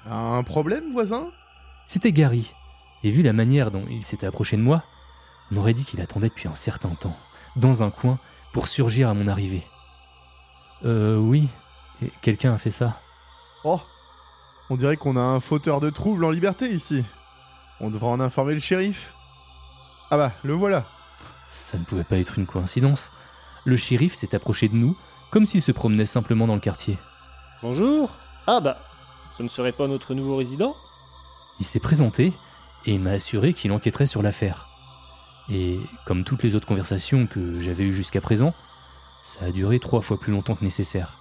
Un problème, voisin? C'était Gary, et vu la manière dont il s'était approché de moi, on aurait dit qu'il attendait depuis un certain temps, dans un coin, pour surgir à mon arrivée. Euh, oui, quelqu'un a fait ça? Oh On dirait qu'on a un fauteur de troubles en liberté ici. On devrait en informer le shérif. Ah bah, le voilà. Ça ne pouvait pas être une coïncidence le shérif s'est approché de nous comme s'il se promenait simplement dans le quartier. Bonjour. Ah bah, ce ne serait pas notre nouveau résident? Il s'est présenté et m'a assuré qu'il enquêterait sur l'affaire. Et comme toutes les autres conversations que j'avais eues jusqu'à présent, ça a duré trois fois plus longtemps que nécessaire.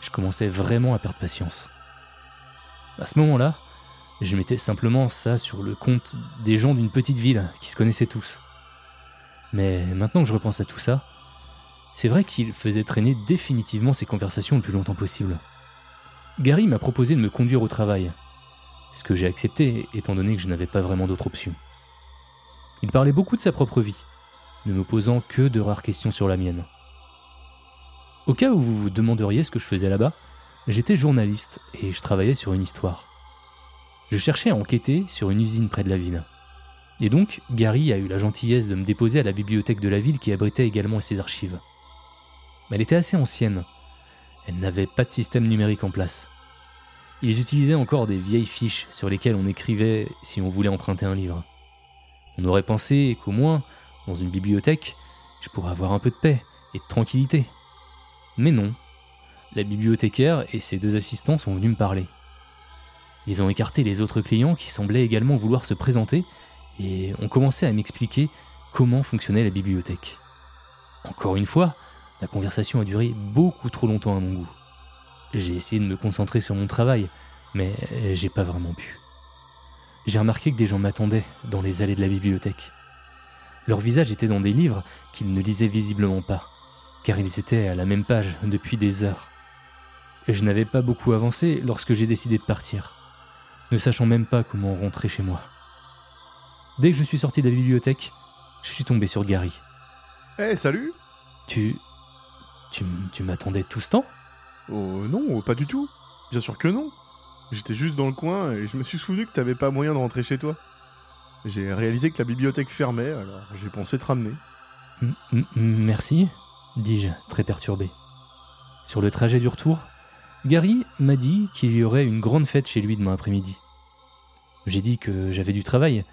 Je commençais vraiment à perdre patience. À ce moment-là, je mettais simplement ça sur le compte des gens d'une petite ville qui se connaissaient tous. Mais maintenant que je repense à tout ça, c'est vrai qu'il faisait traîner définitivement ces conversations le plus longtemps possible. Gary m'a proposé de me conduire au travail, ce que j'ai accepté étant donné que je n'avais pas vraiment d'autre option. Il parlait beaucoup de sa propre vie, ne me posant que de rares questions sur la mienne. Au cas où vous vous demanderiez ce que je faisais là-bas, j'étais journaliste et je travaillais sur une histoire. Je cherchais à enquêter sur une usine près de la ville. Et donc, Gary a eu la gentillesse de me déposer à la bibliothèque de la ville qui abritait également ses archives. Elle était assez ancienne. Elle n'avait pas de système numérique en place. Ils utilisaient encore des vieilles fiches sur lesquelles on écrivait si on voulait emprunter un livre. On aurait pensé qu'au moins, dans une bibliothèque, je pourrais avoir un peu de paix et de tranquillité. Mais non. La bibliothécaire et ses deux assistants sont venus me parler. Ils ont écarté les autres clients qui semblaient également vouloir se présenter et ont commencé à m'expliquer comment fonctionnait la bibliothèque. Encore une fois, la conversation a duré beaucoup trop longtemps à mon goût. J'ai essayé de me concentrer sur mon travail, mais j'ai pas vraiment pu. J'ai remarqué que des gens m'attendaient dans les allées de la bibliothèque. Leurs visages étaient dans des livres qu'ils ne lisaient visiblement pas car ils étaient à la même page depuis des heures. Et je n'avais pas beaucoup avancé lorsque j'ai décidé de partir, ne sachant même pas comment rentrer chez moi. Dès que je suis sorti de la bibliothèque, je suis tombé sur Gary. Eh, salut Tu. Tu, tu m'attendais tout ce temps? Oh non, pas du tout. Bien sûr que non. J'étais juste dans le coin et je me suis souvenu que t'avais pas moyen de rentrer chez toi. J'ai réalisé que la bibliothèque fermait, alors j'ai pensé te ramener. Merci dis-je, très perturbé. Sur le trajet du retour, Gary m'a dit qu'il y aurait une grande fête chez lui demain après-midi. J'ai dit que j'avais du travail,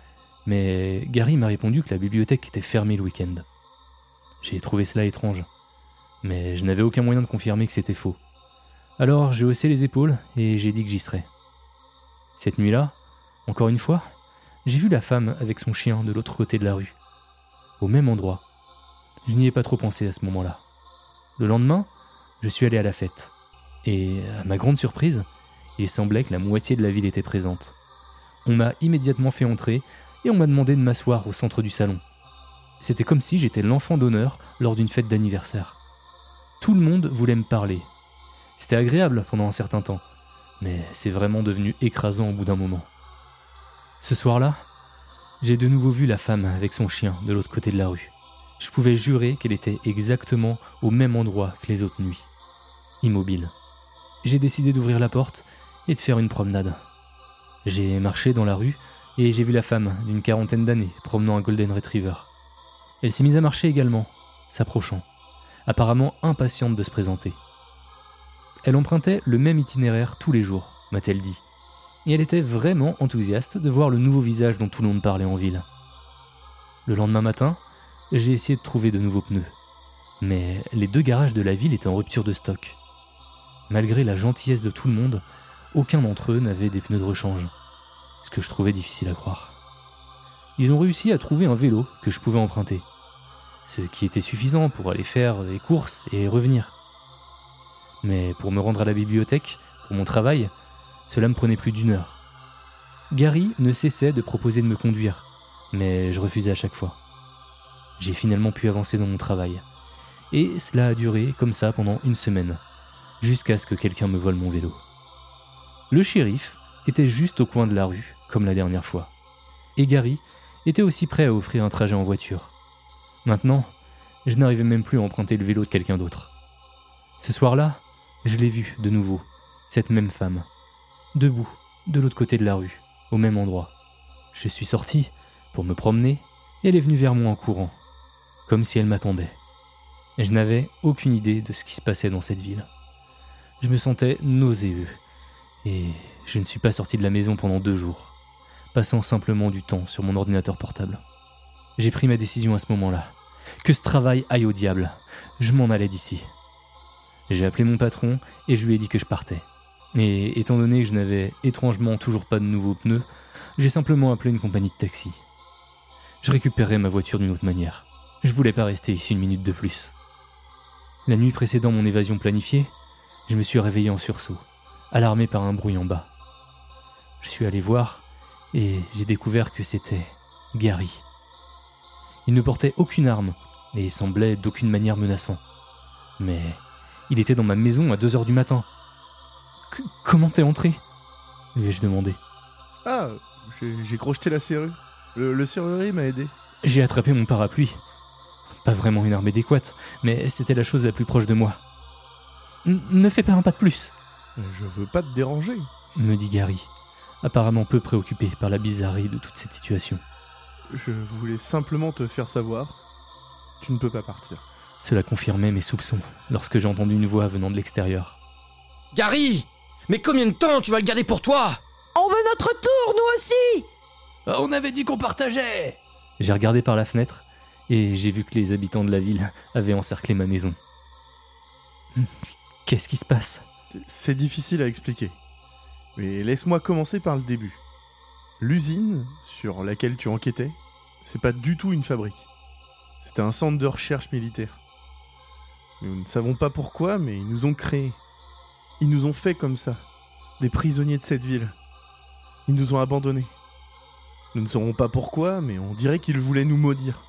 mais Gary m'a répondu que la bibliothèque était fermée le week-end. J'ai trouvé cela étrange, mais je n'avais aucun moyen de confirmer que c'était faux. Alors j'ai haussé les épaules et j'ai dit que j'y serais. Cette nuit-là, encore une fois, j'ai vu la femme avec son chien de l'autre côté de la rue, au même endroit, je n'y ai pas trop pensé à ce moment-là. Le lendemain, je suis allé à la fête. Et à ma grande surprise, il semblait que la moitié de la ville était présente. On m'a immédiatement fait entrer et on m'a demandé de m'asseoir au centre du salon. C'était comme si j'étais l'enfant d'honneur lors d'une fête d'anniversaire. Tout le monde voulait me parler. C'était agréable pendant un certain temps, mais c'est vraiment devenu écrasant au bout d'un moment. Ce soir-là, j'ai de nouveau vu la femme avec son chien de l'autre côté de la rue. Je pouvais jurer qu'elle était exactement au même endroit que les autres nuits, immobile. J'ai décidé d'ouvrir la porte et de faire une promenade. J'ai marché dans la rue et j'ai vu la femme d'une quarantaine d'années promenant un Golden Retriever. Elle s'est mise à marcher également, s'approchant, apparemment impatiente de se présenter. Elle empruntait le même itinéraire tous les jours, m'a-t-elle dit, et elle était vraiment enthousiaste de voir le nouveau visage dont tout le monde parlait en ville. Le lendemain matin, j'ai essayé de trouver de nouveaux pneus. Mais les deux garages de la ville étaient en rupture de stock. Malgré la gentillesse de tout le monde, aucun d'entre eux n'avait des pneus de rechange, ce que je trouvais difficile à croire. Ils ont réussi à trouver un vélo que je pouvais emprunter, ce qui était suffisant pour aller faire des courses et revenir. Mais pour me rendre à la bibliothèque, pour mon travail, cela me prenait plus d'une heure. Gary ne cessait de proposer de me conduire, mais je refusais à chaque fois j'ai finalement pu avancer dans mon travail. Et cela a duré comme ça pendant une semaine, jusqu'à ce que quelqu'un me vole mon vélo. Le shérif était juste au coin de la rue, comme la dernière fois. Et Gary était aussi prêt à offrir un trajet en voiture. Maintenant, je n'arrivais même plus à emprunter le vélo de quelqu'un d'autre. Ce soir-là, je l'ai vue de nouveau, cette même femme, debout, de l'autre côté de la rue, au même endroit. Je suis sorti pour me promener et elle est venue vers moi en courant comme si elle m'attendait. Je n'avais aucune idée de ce qui se passait dans cette ville. Je me sentais nauséeux, et je ne suis pas sorti de la maison pendant deux jours, passant simplement du temps sur mon ordinateur portable. J'ai pris ma décision à ce moment-là. Que ce travail aille au diable. Je m'en allais d'ici. J'ai appelé mon patron et je lui ai dit que je partais. Et étant donné que je n'avais étrangement toujours pas de nouveaux pneus, j'ai simplement appelé une compagnie de taxi. Je récupérerai ma voiture d'une autre manière. Je voulais pas rester ici une minute de plus. La nuit précédant mon évasion planifiée, je me suis réveillé en sursaut, alarmé par un bruit en bas. Je suis allé voir et j'ai découvert que c'était Gary. Il ne portait aucune arme et semblait d'aucune manière menaçant. Mais il était dans ma maison à 2 heures du matin. C- comment t'es entré? lui ai-je demandé. Ah, j'ai crocheté la serrure. Le, le serrurier m'a aidé. J'ai attrapé mon parapluie. Pas vraiment une arme adéquate, mais c'était la chose la plus proche de moi. N- ne fais pas un pas de plus, Je veux pas te déranger. me dit Gary, apparemment peu préoccupé par la bizarrerie de toute cette situation. Je voulais simplement te faire savoir. Tu ne peux pas partir. Cela confirmait mes soupçons lorsque j'ai entendu une voix venant de l'extérieur. Gary Mais combien de temps tu vas le garder pour toi? On veut notre tour, nous aussi Ah, On avait dit qu'on partageait J'ai regardé par la fenêtre et j'ai vu que les habitants de la ville avaient encerclé ma maison. Qu'est-ce qui se passe? C'est difficile à expliquer. Mais laisse-moi commencer par le début. L'usine sur laquelle tu enquêtais, c'est pas du tout une fabrique. C'était un centre de recherche militaire. Nous ne savons pas pourquoi, mais ils nous ont créés. Ils nous ont fait comme ça. Des prisonniers de cette ville. Ils nous ont abandonnés. Nous ne saurons pas pourquoi, mais on dirait qu'ils voulaient nous maudire.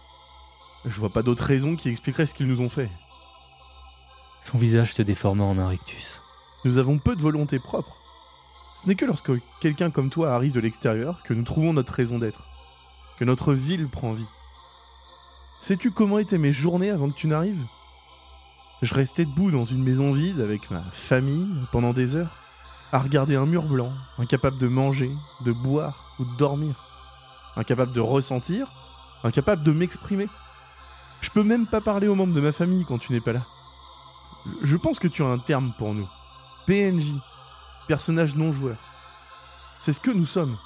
Je vois pas d'autre raison qui expliquerait ce qu'ils nous ont fait. Son visage se déforma en un rictus. Nous avons peu de volonté propre. Ce n'est que lorsque quelqu'un comme toi arrive de l'extérieur que nous trouvons notre raison d'être, que notre ville prend vie. Sais-tu comment étaient mes journées avant que tu n'arrives? Je restais debout dans une maison vide avec ma famille pendant des heures, à regarder un mur blanc, incapable de manger, de boire ou de dormir, incapable de ressentir, incapable de m'exprimer. Je peux même pas parler aux membres de ma famille quand tu n'es pas là. Je pense que tu as un terme pour nous. PNJ, personnage non joueur. C'est ce que nous sommes.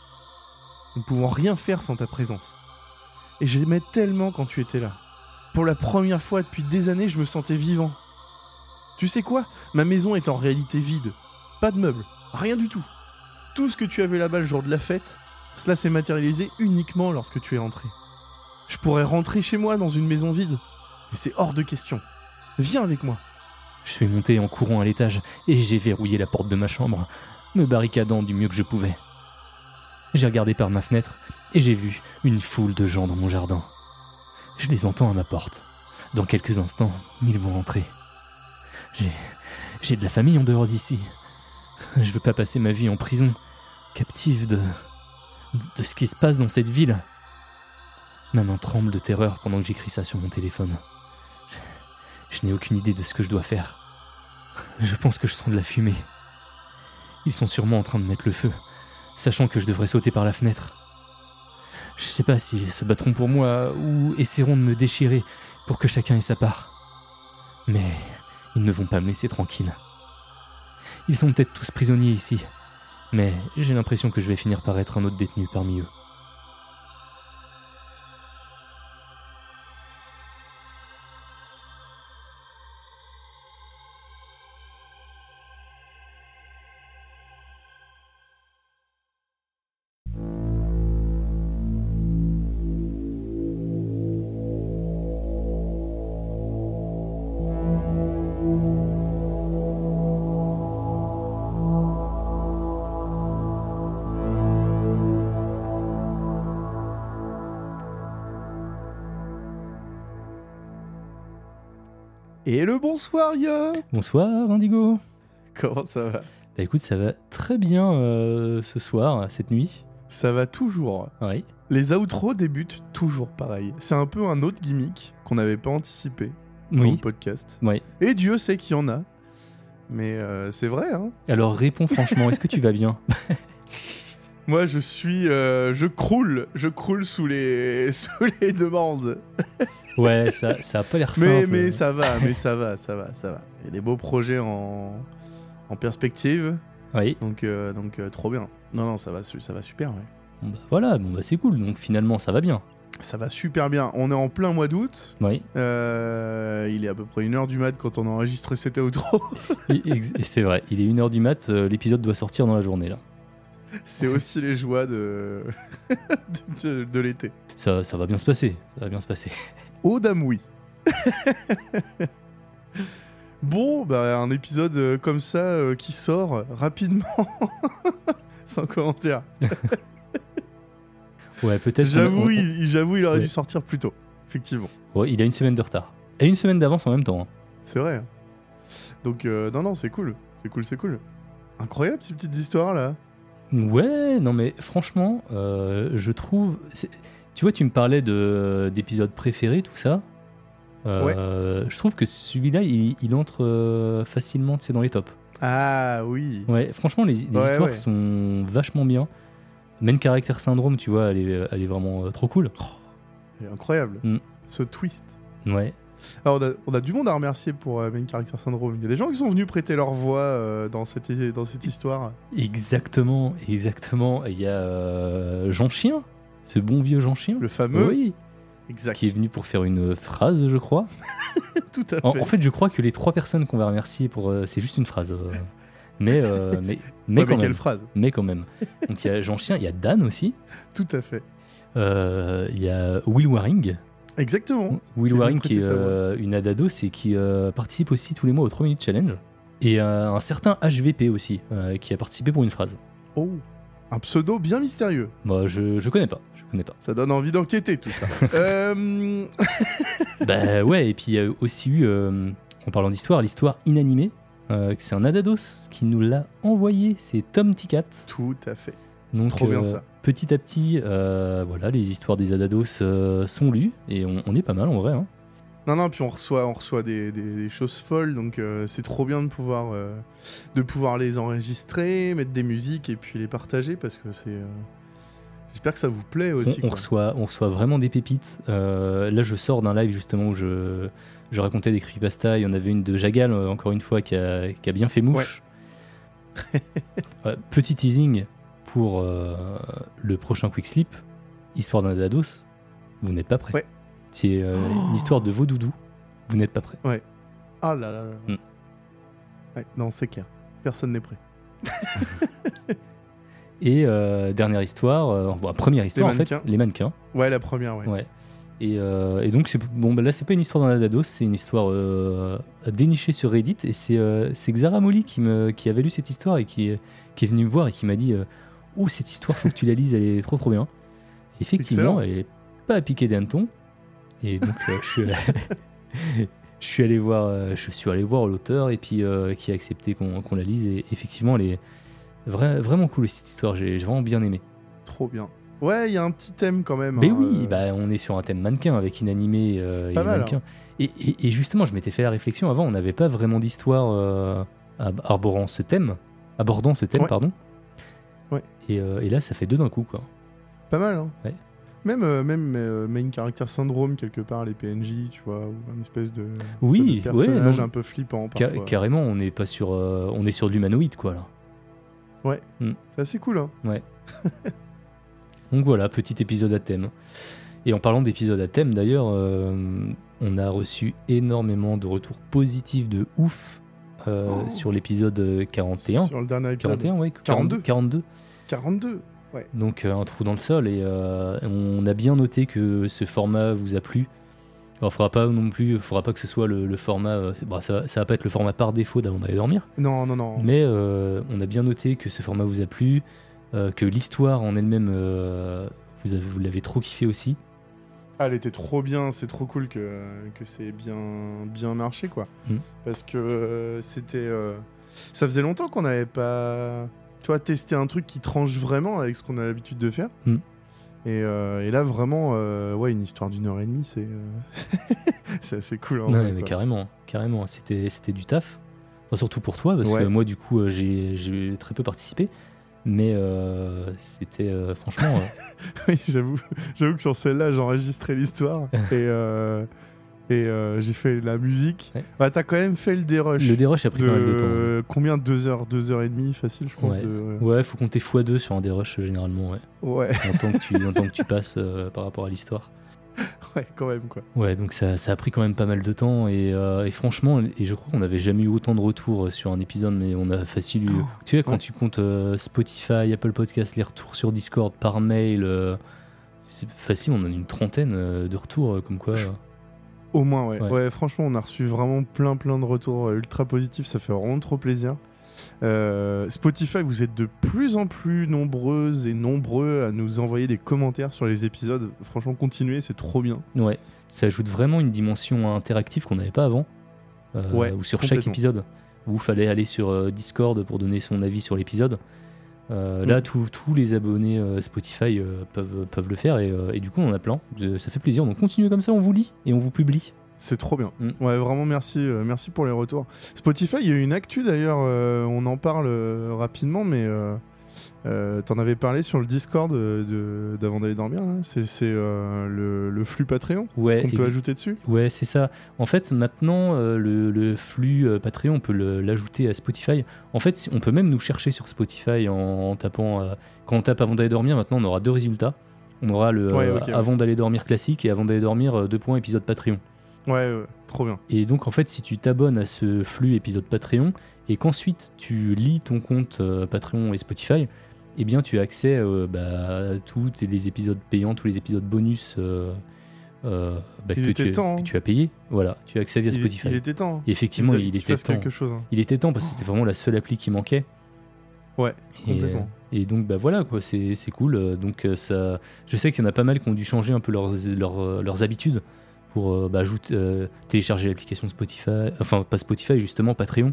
Nous ne pouvons rien faire sans ta présence. Et j'aimais tellement quand tu étais là. Pour la première fois depuis des années, je me sentais vivant. Tu sais quoi? Ma maison est en réalité vide. Pas de meubles, rien du tout. Tout ce que tu avais là-bas le jour de la fête, cela s'est matérialisé uniquement lorsque tu es entré. Je pourrais rentrer chez moi dans une maison vide, mais c'est hors de question. Viens avec moi. Je suis monté en courant à l'étage et j'ai verrouillé la porte de ma chambre, me barricadant du mieux que je pouvais. J'ai regardé par ma fenêtre et j'ai vu une foule de gens dans mon jardin. Je les entends à ma porte. Dans quelques instants, ils vont entrer. J'ai. J'ai de la famille en dehors d'ici. Je veux pas passer ma vie en prison, captive de. de ce qui se passe dans cette ville. Ma main tremble de terreur pendant que j'écris ça sur mon téléphone. Je n'ai aucune idée de ce que je dois faire. Je pense que je sens de la fumée. Ils sont sûrement en train de mettre le feu, sachant que je devrais sauter par la fenêtre. Je sais pas s'ils se battront pour moi ou essaieront de me déchirer pour que chacun ait sa part. Mais ils ne vont pas me laisser tranquille. Ils sont peut-être tous prisonniers ici, mais j'ai l'impression que je vais finir par être un autre détenu parmi eux. Bonsoir, Yo Bonsoir Indigo Comment ça va? Bah écoute, ça va très bien euh, ce soir, cette nuit. Ça va toujours. Oui. Les outros débutent toujours pareil. C'est un peu un autre gimmick qu'on n'avait pas anticipé dans le podcast. Oui. Et Dieu sait qu'il y en a. Mais euh, c'est vrai, hein. Alors réponds franchement, est-ce que tu vas bien? (laughs) Moi, je suis... euh, je croule. Je croule sous les, (laughs) sous les demandes. (laughs) Ouais, ça, ça a pas l'air Mais, simple. mais ça va, mais (laughs) ça va, ça va, ça va. Il y a des beaux projets en, en perspective. Oui. Donc, euh, donc euh, trop bien. Non, non, ça va, ça va super, ouais. Bon bah voilà, bon bah c'est cool, donc finalement ça va bien. Ça va super bien. On est en plein mois d'août. Oui, Euh, il est à peu près 1h du mat quand on enregistre cet outro. c'est vrai, il est 1h du mat, l'épisode doit sortir dans la journée là. C'est aussi les joies (laughs) de, de, de l'été. Ça, ça va bien se passer, ça va bien se passer. (laughs) Oh dame oui. (laughs) bon, bah un épisode euh, comme ça euh, qui sort rapidement. Sans commentaire. Ouais, peut-être. J'avoue, on- il, j'avoue, il aurait Ouais. dû sortir plus tôt. Effectivement. ouais, il a une semaine de retard. Et une semaine d'avance en même temps. hein. C'est vrai. hein. Donc, euh, non, non, c'est cool. C'est cool, c'est cool. Incroyable ces petites histoires là. Ouais, non mais franchement, euh, je trouve. Tu vois, tu me parlais de d'épisodes préférés, tout ça. Euh, Je trouve que celui-là, il, il entre euh, facilement, tu sais, dans les tops. Ah oui. Ouais, franchement, les, les Ouais, histoires ouais. sont vachement bien. Main Character Syndrome, tu vois, elle est, elle est vraiment euh, trop cool. C'est incroyable. Mm. Ce twist. Ouais. Alors, on a, on a du monde à remercier pour euh, Main Character Syndrome. Il y a des gens qui sont venus prêter leur voix euh, dans, cette, dans cette histoire. Exactement, exactement. Il y a euh, Jean Chien, ce bon vieux Jean Chien. Le fameux. Oui, Exact. qui est venu pour faire une phrase, je crois. (laughs) Tout à fait. En, en fait, je crois que les trois personnes qu'on va remercier pour, euh, c'est juste une phrase. (laughs) mais, mais, mais Ouais, quand mais même. phrase Mais quand même. Donc il y a Jean Chien, il y a Dan aussi. (laughs) Tout à fait. Il y a Will Waring. Exactement. Will Waring qui est euh, une adados et qui euh, participe aussi tous les mois au 3 minutes challenge. Et euh, un certain HVP aussi, qui a participé pour une phrase. Oh. Un pseudo bien mystérieux. Moi, je, je connais pas. Je connais pas. Ça donne envie d'enquêter tout ça. (laughs) euh... (laughs) bah ouais, et puis il y a aussi eu, euh, en parlant d'histoire, l'histoire inanimée. euh, c'est un Adados qui nous l'a envoyé, c'est Tom Ticat. Tout à fait. Donc Trop bien, euh, ça. petit à petit, euh, voilà, les histoires des Adados euh, sont lues et on, on est pas mal en vrai. hein. Non, non, puis on reçoit, on reçoit des, des- des choses folles, donc euh, c'est trop bien de pouvoir, euh, de pouvoir les enregistrer, mettre des musiques et puis les partager parce que c'est. euh, J'espère que ça vous plaît aussi. on reçoit, on reçoit vraiment des pépites. Là, je sors d'un live justement où je, je racontais des creepypasta. Il y en avait une de Jagal, encore une fois, qui a, qui a bien fait mouche. Ouais, (laughs) petit teasing pour euh, le prochain Quick Sleep, histoire d'un Dados. Vous n'êtes pas prêt. Ouais. C'est euh, une histoire de vos doudous. Vous n'êtes pas prêt. Ah là là là. Mm. Ouais, non, c'est clair. Personne n'est prêt. (laughs) Et euh, dernière histoire, euh, bon, première histoire en fait, les mannequins. Ouais, la première, ouais. Ouais. Et, euh, et donc, c'est- bon, bah là, c'est pas une histoire dans la Dados, c'est une histoire dénichée sur Reddit. Et c'est c'est Xara Molly qui, me, qui avait lu cette histoire et qui, qui est venu me voir et qui m'a dit Oh, cette histoire, faut que tu la lises, elle est trop trop bien. Effectivement, Excellent. elle est pas à piquer d'hanneton. Et donc, euh, je, suis, (laughs) je, suis allé voir, euh, je suis allé voir l'auteur et puis euh, qui a accepté qu'on la lise. Et effectivement, elle est vra- vraiment cool cette histoire, j'ai vraiment bien aimé. Trop bien. Ouais, il y a un petit thème quand même. Mais hein, oui, bah, on est sur un thème mannequin avec inanimé et mal, hein. mannequin. Et, et- et justement, je m'étais fait la réflexion avant, on n'avait pas vraiment d'histoire arborant ce thème, abordant ce thème, Ouais. pardon. Ouais. Et, euh, et là, ça fait deux d'un coup, quoi. Pas mal, hein. Ouais. Même, euh, même euh, main character syndrome, quelque part, les PNJ, tu vois, ou un espèce de, Oui, de ouais, personnage non, un peu flippant ca- parfois. carrément, on n'est pas sur, on est sur de l'humanoïde, quoi. Là. C'est assez cool, hein. (laughs) Donc voilà, petit épisode à thème. Et en parlant d'épisode à thème, d'ailleurs, euh, on a reçu énormément de retours positifs de ouf euh, Oh. sur l'épisode 41. Sur le dernier épisode. 41, ouais. 42. 42. 42. Donc euh, un trou dans le sol et euh, on a bien noté que ce format vous a plu. Alors faudra pas non plus, faudra pas que ce soit le, le format, euh, bah, ça, ça va pas être le format par défaut d'avant d'aller dormir. Non, non, non. Mais euh, on a bien noté que ce format vous a plu, euh, que l'histoire en elle-même, euh, vous l'avez trop kiffé aussi. Ah, elle était trop bien, c'est trop cool que, que c'est bien, bien marché, quoi. Mm. Parce que euh, c'était. euh, ça faisait longtemps qu'on n'avait pas. Tu vois, testé un truc qui tranche vraiment avec ce qu'on a l'habitude de faire. Mm. Et, euh, et là, vraiment, ouais, une histoire d'une heure et demie, c'est. (laughs) c'est assez cool. en Ouais, vrai, mais quoi. carrément, carrément, c'était c'était du taf. Enfin, surtout pour toi, parce Ouais. que moi, du coup, j'ai j'ai très peu participé. Mais euh, c'était euh, franchement. euh, (laughs) Oui, j'avoue, j'avoue que sur celle-là, j'ai enregistré l'histoire (laughs) et, euh, et euh, j'ai fait la musique. Ouais. Bah, t'as quand même fait le dérush. le dérush a pris pas mal de temps. de combien Deux heures, deux heures et demie, facile, je pense. Ouais. de- Ouais, faut compter x2 sur un dérush généralement, ouais. ouais. En tant que tu, en tant que tu (laughs) passes par rapport à l'histoire. (laughs) ouais, quand même, quoi. Ouais, donc ça, ça a pris quand même pas mal de temps et, euh, et franchement, et je crois qu'on n'avait jamais eu autant de retours euh, sur un épisode, mais on a facile eu. tu sais, quand ouais. tu comptes euh, Spotify, Apple Podcast, les retours sur Discord par mail, euh, c'est facile, on en a une trentaine de retours, comme quoi. Je- Au moins, ouais. Ouais. ouais. franchement, on a reçu vraiment plein, plein de retours ultra positifs. Ça fait vraiment trop plaisir. Euh, Spotify, vous êtes de plus en plus nombreuses et nombreux à nous envoyer des commentaires sur les épisodes. Franchement, continuez, c'est trop bien. Ouais, ça ajoute vraiment une dimension interactive qu'on n'avait pas avant. Euh, Ouais, ou sur chaque épisode, où il fallait aller sur euh, Discord pour donner son avis sur l'épisode. Euh, Là, Mm. tous- les abonnés Spotify peuvent, peuvent le faire et, et du coup, on en a plein. Ça fait plaisir. Donc, continuez comme ça, on vous lit et on vous publie. C'est trop bien. Mm. Ouais, vraiment merci, euh, merci pour les retours. Spotify, il y a eu une actu d'ailleurs, euh, on en parle euh, rapidement, mais t'en avais parlé sur le Discord de- d'avant d'aller dormir. C'est c'est, le, le flux Patreon Ouais, qu'on peut ajouter dessus? Ouais, c'est ça. En fait, maintenant, le, le flux Patreon, on peut le- l'ajouter à Spotify. En fait, on peut même nous chercher sur Spotify en, en tapant. quand on tape avant d'aller dormir, maintenant, on aura deux résultats. On aura le Ouais, ok, ouais. avant d'aller dormir classique et avant d'aller dormir deux points épisode Patreon. Ouais, ouais, trop bien. Et donc, en fait, si tu t'abonnes à ce flux épisode Patreon et qu'ensuite tu lis ton compte euh, Patreon et Spotify, eh bien, tu as accès euh, bah, à tous les épisodes payants, tous les épisodes bonus euh, bah, que, était tu, temps, que hein. tu as payé. Voilà, tu as accès via Spotify. il était temps. hein. Et effectivement, il était temps. quelque chose. hein. Il était temps parce que c'était vraiment la seule appli qui manquait. Ouais, Et, complètement. et donc bah voilà quoi, c'est cool. Donc ça, je sais qu'il y en a pas mal qui ont dû changer un peu leurs leurs, leurs habitudes pour euh, bah, euh, télécharger l'application Spotify, enfin pas Spotify justement Patreon.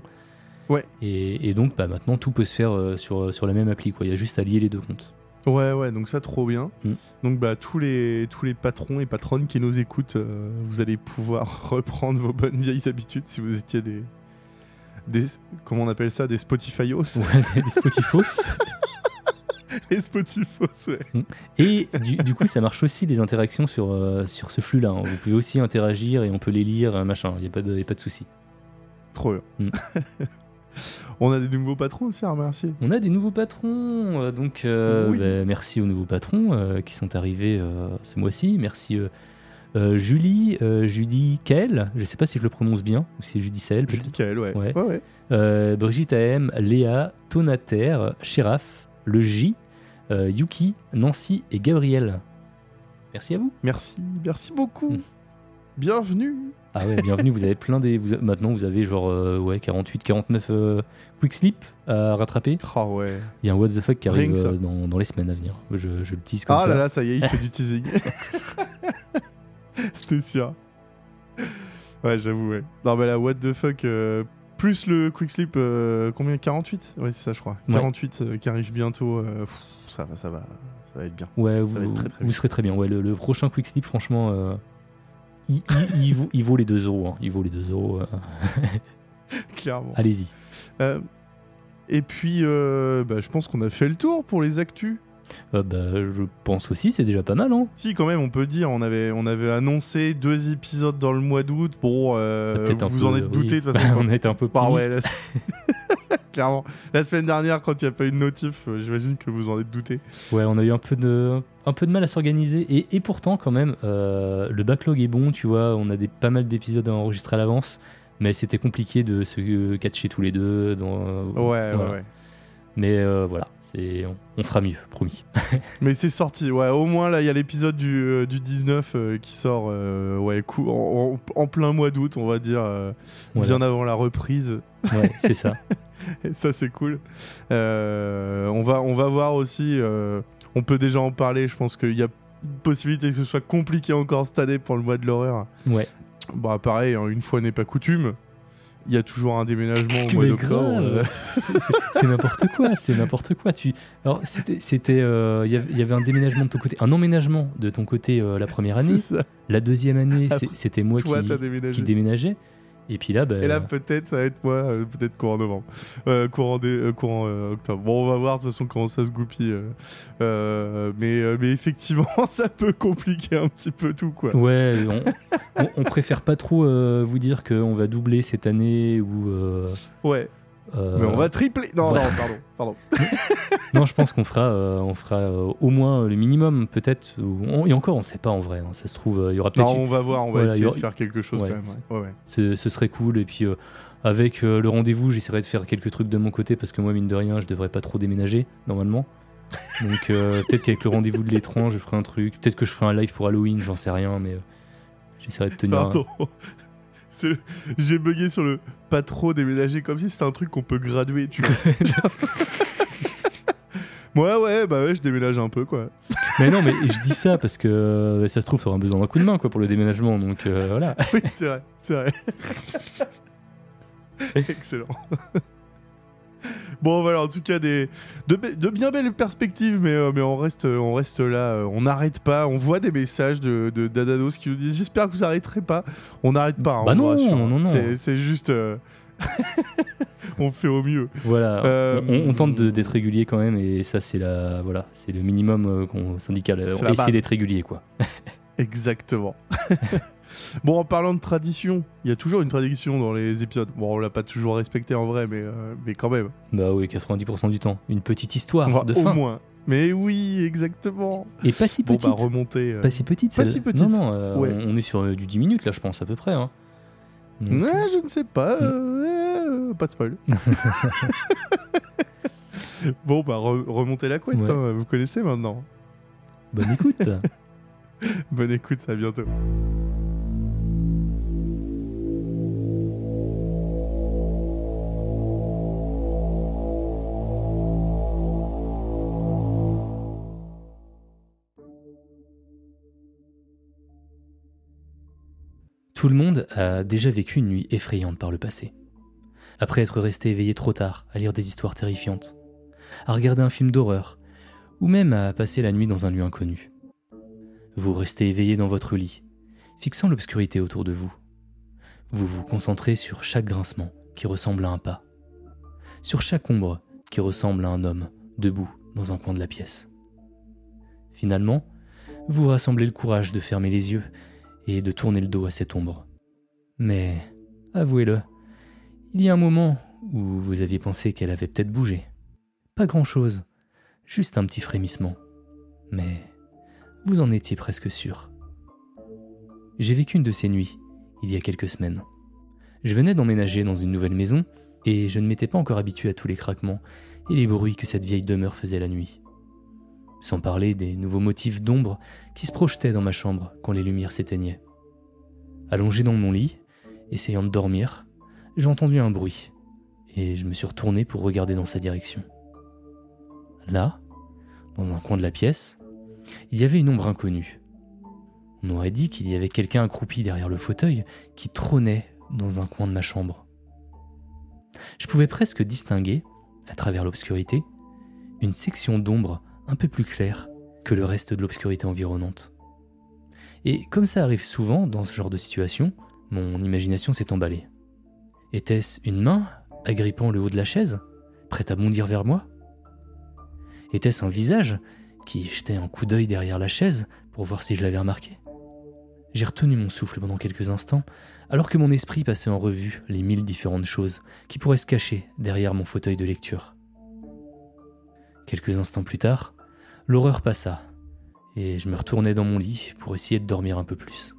Ouais. Et, et donc bah maintenant tout peut se faire euh, sur sur la même appli quoi. Il y a juste à lier les deux comptes. Ouais, ouais, donc ça, trop bien. Mm. Donc, bah, tous les, tous les patrons et patronnes qui nous écoutent, euh, vous allez pouvoir (laughs) reprendre vos bonnes vieilles habitudes si vous étiez des. des comment on appelle ça Des Spotifyos Ouais, des Spotifos. (laughs) (laughs) Les Spotifos, ouais. Et du, du coup, ça marche aussi des interactions sur, euh, sur ce flux-là. hein. Vous pouvez aussi interagir et on peut les lire, euh, machin. Il n'y a pas de, y a pas de souci. Trop bien. Mm. (laughs) on a des nouveaux patrons aussi à remercier. On a des nouveaux patrons, euh, donc euh, Oui. bah, merci aux nouveaux patrons euh, qui sont arrivés euh, ce mois-ci. Merci euh, euh, Julie, euh, Judy Kael, je sais pas si je le prononce bien, ou si c'est Judy dis peut-être. Kael, ouais. Ouais. Ouais, ouais. Euh, Brigitte AM, Léa, Tonater, Shéraf, le J, euh, Yuki, Nancy et Gabriel. Merci à vous. Merci, merci beaucoup. Mm. Bienvenue. Ah ouais, bienvenue, vous avez plein des... Vous, maintenant vous avez genre euh, ouais, 48, 49 euh, quick slip à rattraper. Ah ouais. Il y a un what the fuck qui arrive dans, dans les semaines à venir. Je, je le tease comme Ah ça. là là, ça y est, il fait du (laughs) teasing. C'était sûr. Ouais, j'avoue, ouais. Non, mais là, what the fuck. Plus le quick slip, euh, combien 48 Ouais, c'est ça, je crois. Ouais. 48 euh, qui arrive bientôt. euh, pff, ça va, ça va. Ça va être bien. Ouais, Ça vous, va être très, très vous bien. serez très bien. Ouais, le, le prochain quick slip, franchement, il, il- il vaut, il vaut les 2 euros. hein. Il vaut les 2 euros. (laughs) Clairement. Allez-y. Et puis, bah, je pense qu'on a fait le tour pour les actus. Euh, bah, je pense aussi, c'est déjà pas mal. Hein. Si, quand même, on peut dire, on avait, on avait annoncé deux épisodes dans le mois d'août. Bon, euh, Peut-être un vous en êtes douté de toute façon. (laughs) On a été un peu Bah ouais, la- (laughs) Clairement. La semaine dernière, quand il n'y a pas eu de notif, euh, j'imagine que vous en êtes douté. Ouais, on a eu un peu de, un peu de mal à s'organiser. Et, et pourtant, quand même, euh, le backlog est bon, tu vois. On a des, pas mal d'épisodes à enregistrer à l'avance. Mais c'était compliqué de se catcher tous les deux. Dans, Ouais, voilà. ouais, ouais. Mais euh, voilà, c'est, on, on fera mieux, promis. (laughs) Mais c'est sorti, ouais. Au moins, là, il y a l'épisode du, euh, du 19 euh, qui sort ouais, cou- en, plein mois d'août, on va dire, Voilà. bien avant la reprise. Ouais, c'est ça. (laughs) Et ça, c'est cool. On, va, on va voir aussi, on peut déjà en parler, je pense qu'il y a possibilité que ce soit compliqué encore cette année pour le mois de l'horreur. Ouais. Bah pareil, hein, une fois n'est pas coutume. Il y a toujours un déménagement au mois d'octobre. euh, (laughs) C'est- n'importe quoi, c'est n'importe quoi. Tu... Alors, c'était, euh, il y avait- un déménagement de ton côté, un emménagement de ton côté euh, la première année. ça. La deuxième année, c'était moi Toi, qui, qui déménageais. Et puis là, bah, Et là, peut-être, ça va être moi, euh, peut-être courant novembre. Euh, courant, euh, courant octobre. Bon, on va voir de toute façon comment ça se goupille. mais, mais effectivement, (laughs) ça peut compliquer un petit peu tout, quoi. ouais, on, on- on préfère pas trop vous dire qu'on va doubler cette année ou. euh, Ouais. Euh, Mais on va tripler. Non, non, pardon. pardon. (laughs) non, je pense qu'on fera, euh, on fera euh, au moins le minimum, peut-être. Et encore, on sait pas en vrai. hein. Ça se trouve, euh, il y aura peut-être. Non, on va voir, on va Voilà, essayer aura- de faire quelque chose Ouais, quand même. ouais. Ouais, ouais. Ce, ce serait cool. Et puis, euh, avec euh, le rendez-vous, j'essaierai de faire quelques trucs de mon côté parce que moi, mine de rien, je devrais pas trop déménager normalement. Donc, euh, (laughs) peut-être qu'avec le rendez-vous de l'étrange, je ferai un truc. Peut-être que je ferai un live pour Halloween, j'en sais rien, mais euh, j'essaierai de tenir. un- Pardon. C'est le- J'ai bugué sur le pas trop déménager comme si c'était un truc qu'on peut graduer, tu vois. (laughs) ouais, ouais, bah ouais, je déménage un peu quoi. Mais non, mais je dis ça parce que euh, ça se trouve, ça aura besoin d'un coup de main quoi, pour le déménagement. Donc, euh, voilà. Oui, c'est vrai, c'est vrai. (laughs) Excellent. Bon, voilà, en tout cas, des, de, bien belles perspectives, mais, euh, mais on, reste, on reste là, euh, on n'arrête pas. On voit des messages de, de Dadados qui nous disent J'espère que vous n'arrêterez pas. On n'arrête pas, hein, Bah on vous non, rassure, non, non. C'est c'est juste. euh, (laughs) on fait au mieux. Voilà, Euh, on, on tente de- d'être régulier quand même, et ça c'est la, voilà, c'est le minimum qu'on syndical. On d'être régulier quoi. (laughs) Exactement. (laughs) bon, en parlant de tradition, il y a toujours une tradition dans les épisodes. Bon, on l'a pas toujours respecté en vrai, mais, euh, mais quand même. Bah oui, 90% du temps. Une petite histoire Enfin, de au fin. moins. Mais oui, exactement. Et pas si Bon, petite. bah, remonter. euh, Pas si petite. Pas si petite. Non, non, euh, Ouais. on, on est sur euh, du 10 minutes là, je pense, à peu près. Hein. Donc, Ouais, je ne sais pas. Mm. pas de spoil. (laughs) bon, bah, re- remontez la couette. Ouais. hein, vous connaissez maintenant. Bonne écoute. (laughs) Bonne écoute, à bientôt. Tout le monde a déjà vécu une nuit effrayante par le passé. Après être resté éveillé trop tard à lire des histoires terrifiantes, à regarder un film d'horreur, ou même à passer la nuit dans un lieu inconnu. Vous restez éveillé dans votre lit, fixant l'obscurité autour de vous. Vous vous concentrez sur chaque grincement qui ressemble à un pas, sur chaque ombre qui ressemble à un homme debout dans un coin de la pièce. Finalement, vous rassemblez le courage de fermer les yeux et de tourner le dos à cette ombre. Mais, avouez-le, il y a un moment où vous aviez pensé qu'elle avait peut-être bougé. Pas grand-chose, juste un petit frémissement. Mais vous en étiez presque sûr. J'ai vécu une de ces nuits, il y a quelques semaines. Je venais d'emménager dans une nouvelle maison et je ne m'étais pas encore habitué à tous les craquements et les bruits que cette vieille demeure faisait la nuit. Sans parler des nouveaux motifs d'ombre qui se projetaient dans ma chambre quand les lumières s'éteignaient. Allongé dans mon lit, essayant de dormir, j'ai entendu un bruit et je me suis retourné pour regarder dans sa direction. Là, dans un coin de la pièce, il y avait une ombre inconnue. On aurait dit qu'il y avait quelqu'un accroupi derrière le fauteuil qui trônait dans un coin de ma chambre. Je pouvais presque distinguer, à travers l'obscurité, une section d'ombre un peu plus claire que le reste de l'obscurité environnante. Et comme ça arrive souvent dans ce genre de situation, mon imagination s'est emballée. Était-ce une main agrippant le haut de la chaise, prête à bondir vers moi? Était-ce un visage qui jetait un coup d'œil derrière la chaise pour voir si je l'avais remarqué? J'ai retenu mon souffle pendant quelques instants, alors que mon esprit passait en revue les mille différentes choses qui pourraient se cacher derrière mon fauteuil de lecture. Quelques instants plus tard, l'horreur passa, et je me retournai dans mon lit pour essayer de dormir un peu plus.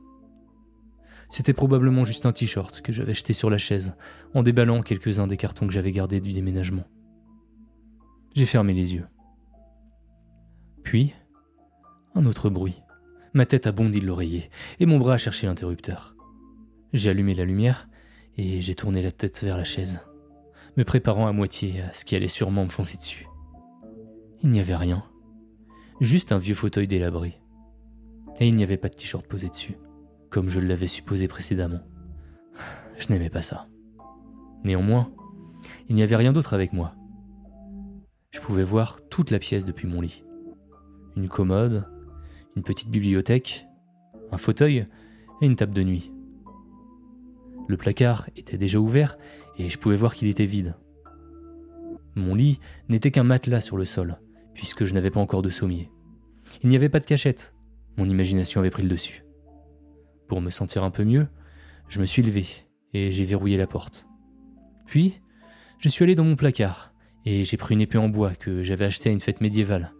C'était probablement juste un t-shirt que j'avais jeté sur la chaise en déballant quelques-uns des cartons que j'avais gardés du déménagement. J'ai fermé les yeux. Puis, un autre bruit. Ma tête a bondi de l'oreiller et mon bras a cherché l'interrupteur. J'ai allumé la lumière et j'ai tourné la tête vers la chaise, me préparant à moitié à ce qui allait sûrement me foncer dessus. Il n'y avait rien, juste un vieux fauteuil délabré. Et il n'y avait pas de t-shirt posé dessus, comme je l'avais supposé précédemment. Je n'aimais pas ça. Néanmoins, il n'y avait rien d'autre avec moi. Je pouvais voir toute la pièce depuis mon lit. Une commode, une petite bibliothèque, un fauteuil et une table de nuit. Le placard était déjà ouvert et je pouvais voir qu'il était vide. Mon lit n'était qu'un matelas sur le sol, puisque je n'avais pas encore de sommier. Il n'y avait pas de cachette, mon imagination avait pris le dessus. Pour me sentir un peu mieux, je me suis levé et j'ai verrouillé la porte. Puis, je suis allé dans mon placard et j'ai pris une épée en bois que j'avais achetée à une fête médiévale,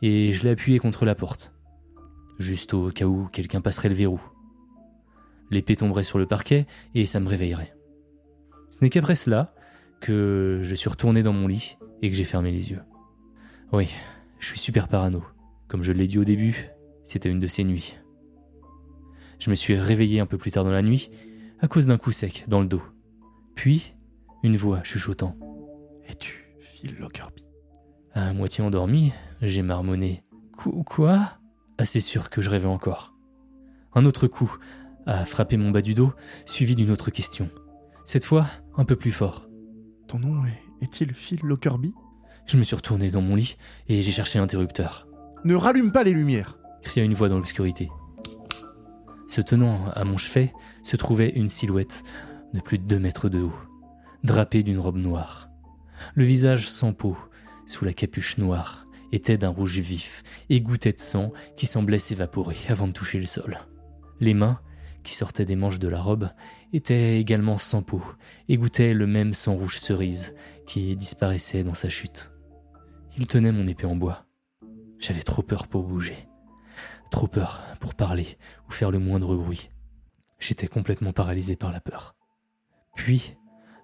et je l'ai appuyée contre la porte, juste au cas où quelqu'un passerait le verrou. L'épée tomberait sur le parquet et ça me réveillerait. Ce n'est qu'après cela que je suis retourné dans mon lit et que j'ai fermé les yeux. Oui, je suis super parano. Comme je l'ai dit au début, c'était une de ces nuits. Je me suis réveillé un peu plus tard dans la nuit à cause d'un coup sec dans le dos. Puis, une voix chuchotant. Es-tu Phil Lockerbie À moitié endormi, j'ai marmonné. Qu- Quoi? Assez sûr que je rêvais encore. Un autre coup a frappé mon bas du dos, suivi d'une autre question. Cette fois, un peu plus fort. Ton nom est- est-il Phil Lockerbie Je me suis retourné dans mon lit et j'ai cherché l'interrupteur. Ne rallume pas les lumières cria une voix dans l'obscurité. Se tenant à mon chevet se trouvait une silhouette de plus de deux mètres de haut, drapée d'une robe noire. Le visage sans peau, sous la capuche noire, était d'un rouge vif et goûtait de sang qui semblait s'évaporer avant de toucher le sol. Les mains, qui sortaient des manches de la robe, étaient également sans peau et goûtaient le même sang rouge cerise qui disparaissait dans sa chute. Il tenait mon épée en bois. J'avais trop peur pour bouger. Trop peur pour parler ou faire le moindre bruit. J'étais complètement paralysé par la peur. Puis,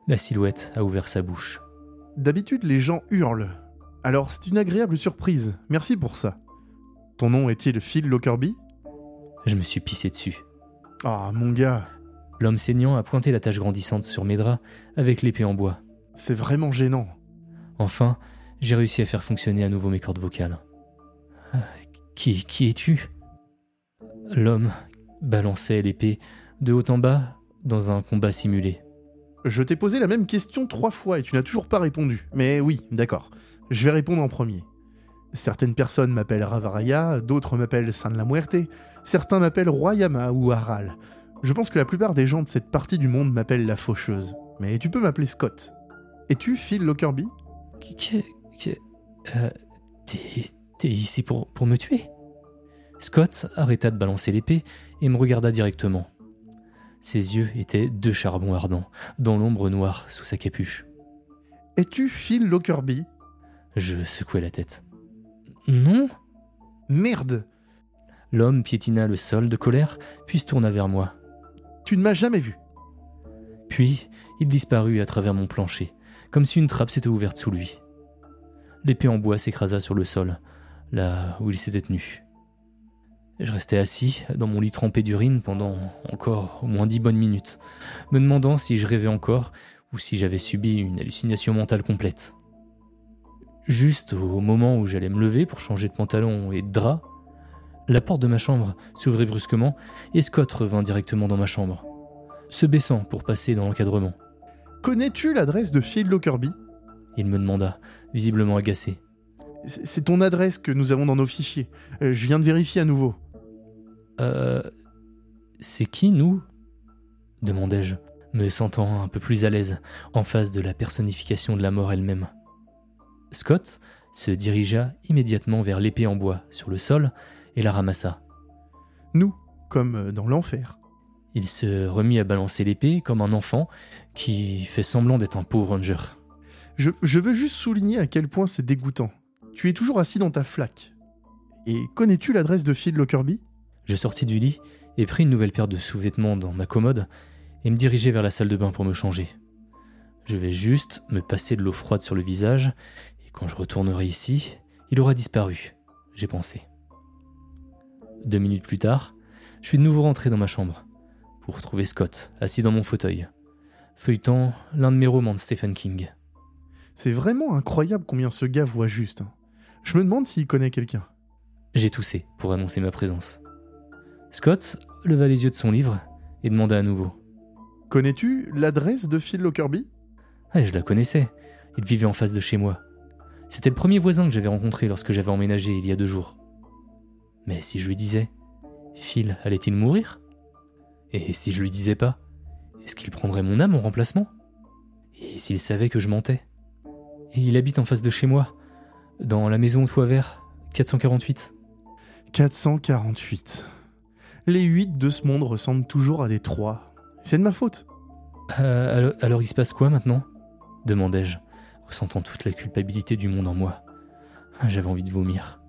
la silhouette a ouvert sa bouche. D'habitude, les gens hurlent. Alors, c'est une agréable surprise. Merci pour ça. Ton nom est-il Phil Lockerbie? Je me suis pissé dessus. Ah, mon gars, L'homme saignant a pointé la tache grandissante sur mes draps avec l'épée en bois. c'est vraiment gênant. Enfin, j'ai réussi à faire fonctionner à nouveau mes cordes vocales. Euh, Qui, qui es-tu? L'homme balançait l'épée de haut en bas dans un combat simulé. Je t'ai posé la même question trois fois et tu n'as toujours pas répondu. Mais oui, d'accord. Je vais répondre en premier. Certaines personnes m'appellent Ravaraya, d'autres m'appellent San la Muerte, certains m'appellent Royama ou Haral. Je pense que la plupart des gens de cette partie du monde m'appellent la faucheuse. Mais tu peux m'appeler Scott. Es-tu Phil Lockerbie? Euh, t'es, ici pour, pour me tuer Scott arrêta de balancer l'épée et me regarda directement. Ses yeux étaient deux charbons ardents, dans l'ombre noire sous sa capuche. Es-tu Phil Lockerbie? Je secouai la tête. Non Merde L'homme piétina le sol de colère, puis se tourna vers moi. Tu ne m'as jamais vu. Puis, il disparut à travers mon plancher, comme si une trappe s'était ouverte sous lui. L'épée en bois s'écrasa sur le sol, là où il s'était tenu. Je restais assis dans mon lit trempé d'urine pendant encore au moins dix bonnes minutes, me demandant si je rêvais encore ou si j'avais subi une hallucination mentale complète. Juste au moment où j'allais me lever pour changer de pantalon et de drap, la porte de ma chambre s'ouvrit brusquement et Scott revint directement dans ma chambre, se baissant pour passer dans l'encadrement. Connais-tu l'adresse de Phil Lockerbie? Il me demanda, visiblement agacé. C'est ton adresse que nous avons dans nos fichiers. Euh, je viens de vérifier à nouveau. Euh. C'est qui, nous? demandai-je, me sentant un peu plus à l'aise en face de la personnification de la mort elle-même. Scott se dirigea immédiatement vers l'épée en bois sur le sol et la ramassa. Nous, comme euh, dans l'enfer. Il se remit à balancer l'épée comme un enfant qui fait semblant d'être un Power Ranger. Je, veux juste souligner à quel point c'est dégoûtant. Tu es toujours assis dans ta flaque. Et connais-tu l'adresse de Phil Lockerbie Je sortis du lit et pris une nouvelle paire de sous-vêtements dans ma commode et me dirigeai vers la salle de bain pour me changer. Je vais juste me passer de l'eau froide sur le visage et quand je retournerai ici, il aura disparu, j'ai pensé. Deux minutes plus tard, je suis de nouveau rentré dans ma chambre pour trouver Scott assis dans mon fauteuil, feuilletant l'un de mes romans de Stephen King. C'est vraiment incroyable combien ce gars voit juste. hein. Je me demande s'il connaît quelqu'un. J'ai toussé pour annoncer ma présence. Scott leva les yeux de son livre et demanda à nouveau. Connais-tu l'adresse de Phil Lockerbie? Ah, je la connaissais. Il vivait en face de chez moi. C'était le premier voisin que j'avais rencontré lorsque j'avais emménagé il y a deux jours. Mais si je lui disais, Phil allait-il mourir? Et si je lui disais pas, est-ce qu'il prendrait mon âme en remplacement? Et s'il savait que je mentais? Et il habite en face de chez moi, dans la maison au toit vert, 448. 448. Les 8 de ce monde ressemblent toujours à des 3. C'est de ma faute. Euh, alors, alors il se passe quoi maintenant? demandai-je, ressentant toute la culpabilité du monde en moi. J'avais envie de vomir.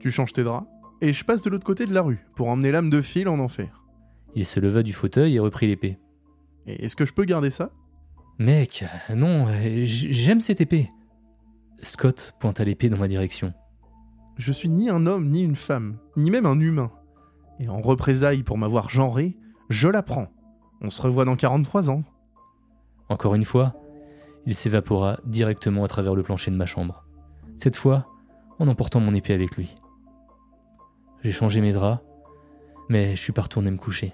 Tu changes tes draps et je passe de l'autre côté de la rue pour emmener l'âme de fil en enfer. Il se leva du fauteuil et reprit l'épée. Est-ce que je peux garder ça? Mec, non, j'aime cette épée. Scott pointa l'épée dans ma direction. Je suis ni un homme ni une femme, ni même un humain. Et en représailles pour m'avoir genré, je la prends. On se revoit dans 43 ans. Encore une fois, il s'évapora directement à travers le plancher de ma chambre. Cette fois, en emportant mon épée avec lui. J'ai changé mes draps, mais je suis pas retourné me coucher.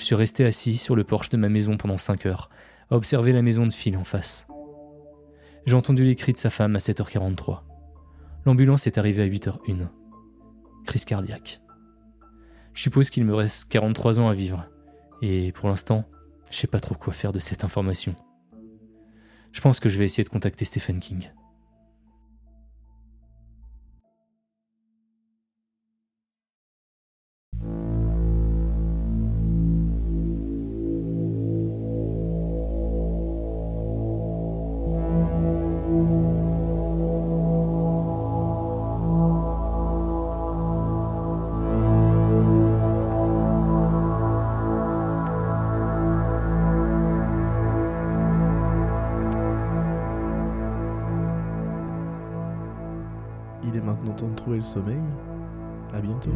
Je suis resté assis sur le porche de ma maison pendant 5 heures, à observer la maison de Phil en face. J'ai entendu les cris de sa femme à 7h43. L'ambulance est arrivée à 8h01. Crise cardiaque. Je suppose qu'il me reste 43 ans à vivre, et pour l'instant, je sais pas trop quoi faire de cette information. Je pense que je vais essayer de contacter Stephen King. Le sommeil. À bientôt.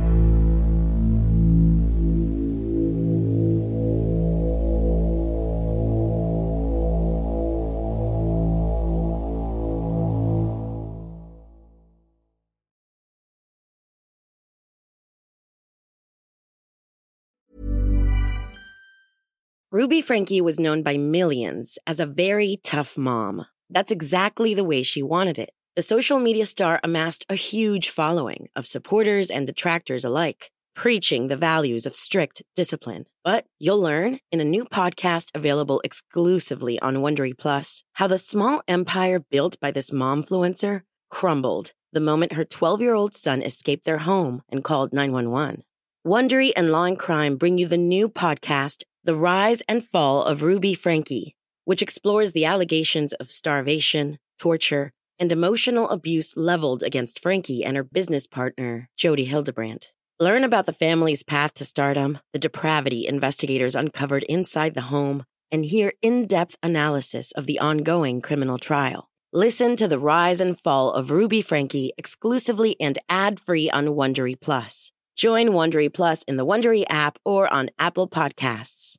Ruby Frankie was known by millions as a very tough mom. That's exactly the way she wanted it. The social media star amassed a huge following of supporters and detractors alike, preaching the values of strict discipline. But you'll learn in a new podcast available exclusively on Wondery Plus how the small empire built by this momfluencer crumbled the moment her 12-year-old son escaped their home and called 911. Wondery and Law and Crime bring you the new podcast, The Rise and Fall of Ruby Frankie, which explores the allegations of starvation, torture, and emotional abuse leveled against Frankie and her business partner, Jody Hildebrandt. Learn about the family's path to stardom, the depravity investigators uncovered inside the home, and hear in depth analysis of the ongoing criminal trial. Listen to the rise and fall of Ruby Frankie exclusively and ad free on Wondery Plus. Join Wondery Plus in the Wondery app or on Apple Podcasts.